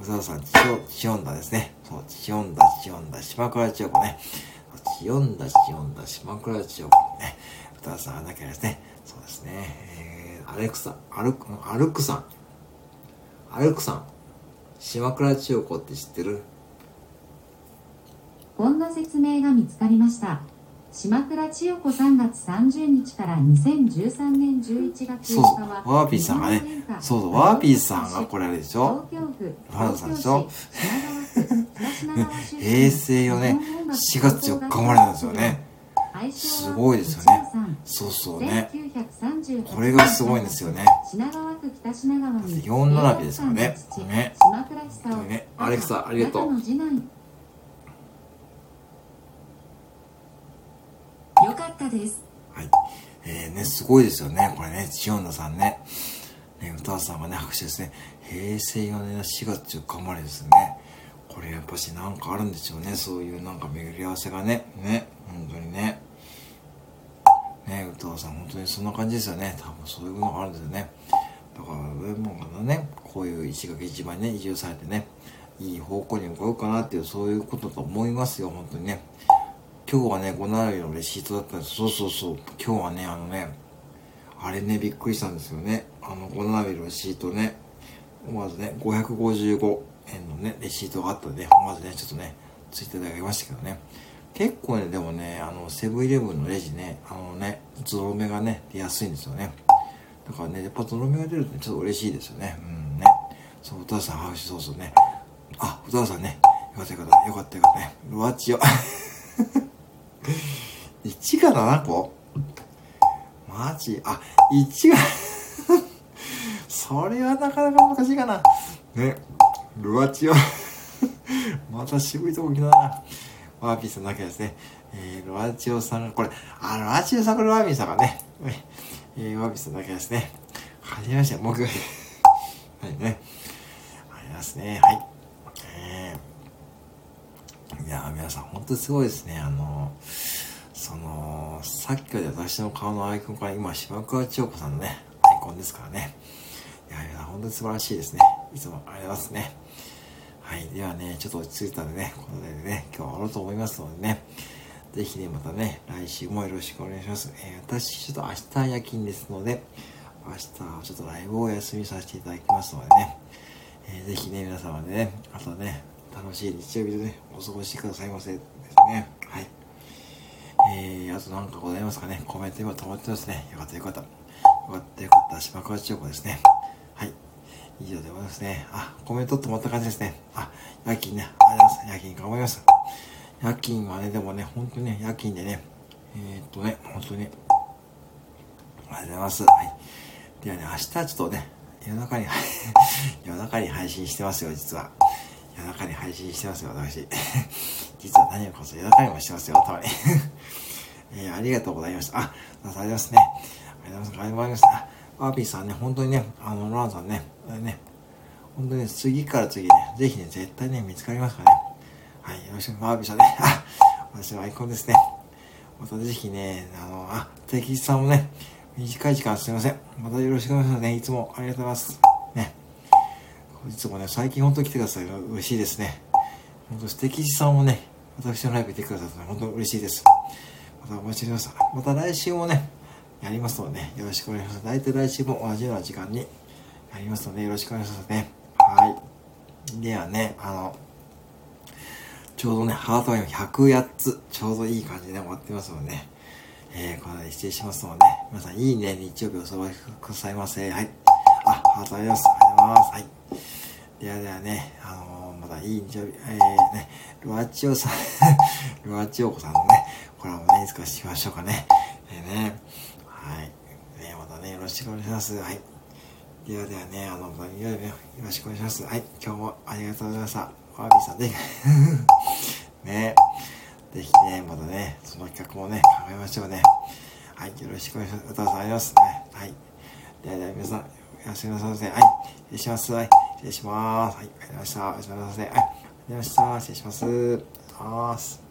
宇佐さん、チオンダですね。そう、チオンダ、チオンダ、島倉千代子ね。チオンダ、チオンダ、島倉千代子ね。宇佐さんがなきゃですね。そうですね。えー、アレクサ、アルク、アルクさん。アルクさん。島倉千代子って知ってる？こんな説明が見つかりました。島倉千代子3月30日から2013年11月8日はワーピーさんがねそうそうワーピーさんがこれあれでしょ？ファンさんでしょ？平成4年4月4日生まれなんですよね。すごいですよね。そうそうね。これがすごいんですよね。4並びですからね。ね。ねアレクサありがとうよかったです。はい。えー、ね、すごいですよね。これね、千代野さんね。ね、歌わさんがね、拍手ですね。平成4年の4月10日生まれですね。これやっぱしなんかあるんでしょうね。そういうなんか巡り合わせがね。ね、本当にね。ね、歌わさん本当にそんな感じですよね。多分そういうのがあるんですよね。だから、上もがね、こういう石垣島にね、移住されてね、いい方向に向かうかなっていう、そういうことだと思いますよ、本当にね。今日はね、5並びのレシートだったんです。そうそうそう。今日はね、あのね、あれね、びっくりしたんですよね。あの、5並びのレシートね、まずね、555円のね、レシートがあったんで、まずね、ちょっとね、ついていただきましたけどね。結構ね、でもね、あの、セブンイレブンのレジね、あのね、ゾロ目がね、出やすいんですよね。だからね、やっぱゾロ目が出るとね、ちょっと嬉しいですよね。うんね。そう、お父さん、ハウシそうそうね。あ、お父さんね、よかったよかった、よかったよかったね。ルアチオ。1が7個？マジ？あ、1が それはなかなか難しいかな。ね。ルアチオ。また渋いとこ来たな。ワーピースの中ですね。えー、ロアチオさんが、これ、あ、ロアチオさんこれワーピーさんがね、えー、ワーピースの中ですね。はじめまして、僕。はいね。ありますね。はい。えー、いや皆さん、本当にすごいですね。あのー、その、さっきから私の顔のアイコンから今、島倉千代子さんのね、アイコンですからね。いやいや、本当に素晴らしいですね。いつもありがとうございますね。はい。ではね、ちょっと落ち着いたんでね、この辺でね、今日は終わろうと思いますのでね、ぜひね、またね、来週もよろしくお願いします。えー、私、ちょっと明日夜勤ですので、明日はちょっとライブをお休みさせていただきますのでね、えー、ぜひね、皆様でね、あとね、楽しい日曜日でね、お過ごしくださいませですね。はい。えー、あと何かございますかね、コメント今止まってますね。よかったよかった。よかったよかった。島川千代子ですね。はい。以上でございますね。あ、コメント止まった感じですね。あ、夜勤ね。ありがとうございます。夜勤頑張ります。夜勤はね、でもね、本当にね、夜勤でね、えー、っとね、本当に、ありがとうございます。はい。ではね、明日ちょっとね、夜中に、夜中に配信してますよ、実は。夜中に配信してますよ、私。実は何をこそ夜中にもしてますよ、たまに。えー、ありがとうございました。あ、ありがとうございますね。ありがとうございます。あ、ワーピーさんね、本当にね、あの、ロランさんね、ね、本当にね、次から次ね、ぜひね、絶対ね、見つかりますからね。はい、よろしく、マービーさんね。あ、私のアイコンですね。またぜひね、あの、あ、テキスさんもね、短い時間すいません。またよろしくお願いしますね。いつもありがとうございます。いつもね、最近本当来てください。嬉しいですね。本当素敵さんもね、私のライブ来てくださって本当嬉しいです。またお待ちしております。また来週もね、やりますので、ね、よろしくお願いします。大体来週も同じような時間にやりますので、よろしくお願いしますね。はい。ではね、あの、ちょうどね、ハートが今108つ、ちょうどいい感じで終わってますのでね、えー、こので失礼しますので、皆さんいいね、日曜日お過ごしくださいませ。はい。あ、ありがとうございます。ありがとうございます。はい。ではではね、あのー、まだいい日曜日、えー、ね、ルアチオさん ルアチオコさんのね、コラボね、いつかしましょうかね。えー、ね、はい。ね、またね、よろしくお願いします。はい。ではではね、あの、またよろしくお願いします。はい。今日もありがとうございました。ワービーさんで、ね、ぜひね、またね、その企画もね、考えましょうね。はい、よろしくお願いします。歌さんありますね。はい。ではでは皆さん、おやすみません。はい、失礼します。はい、失礼します。はい、ありがとうございました。おやすみなさいませ。はい、ありがとうございました。失礼します。ありがとうございます。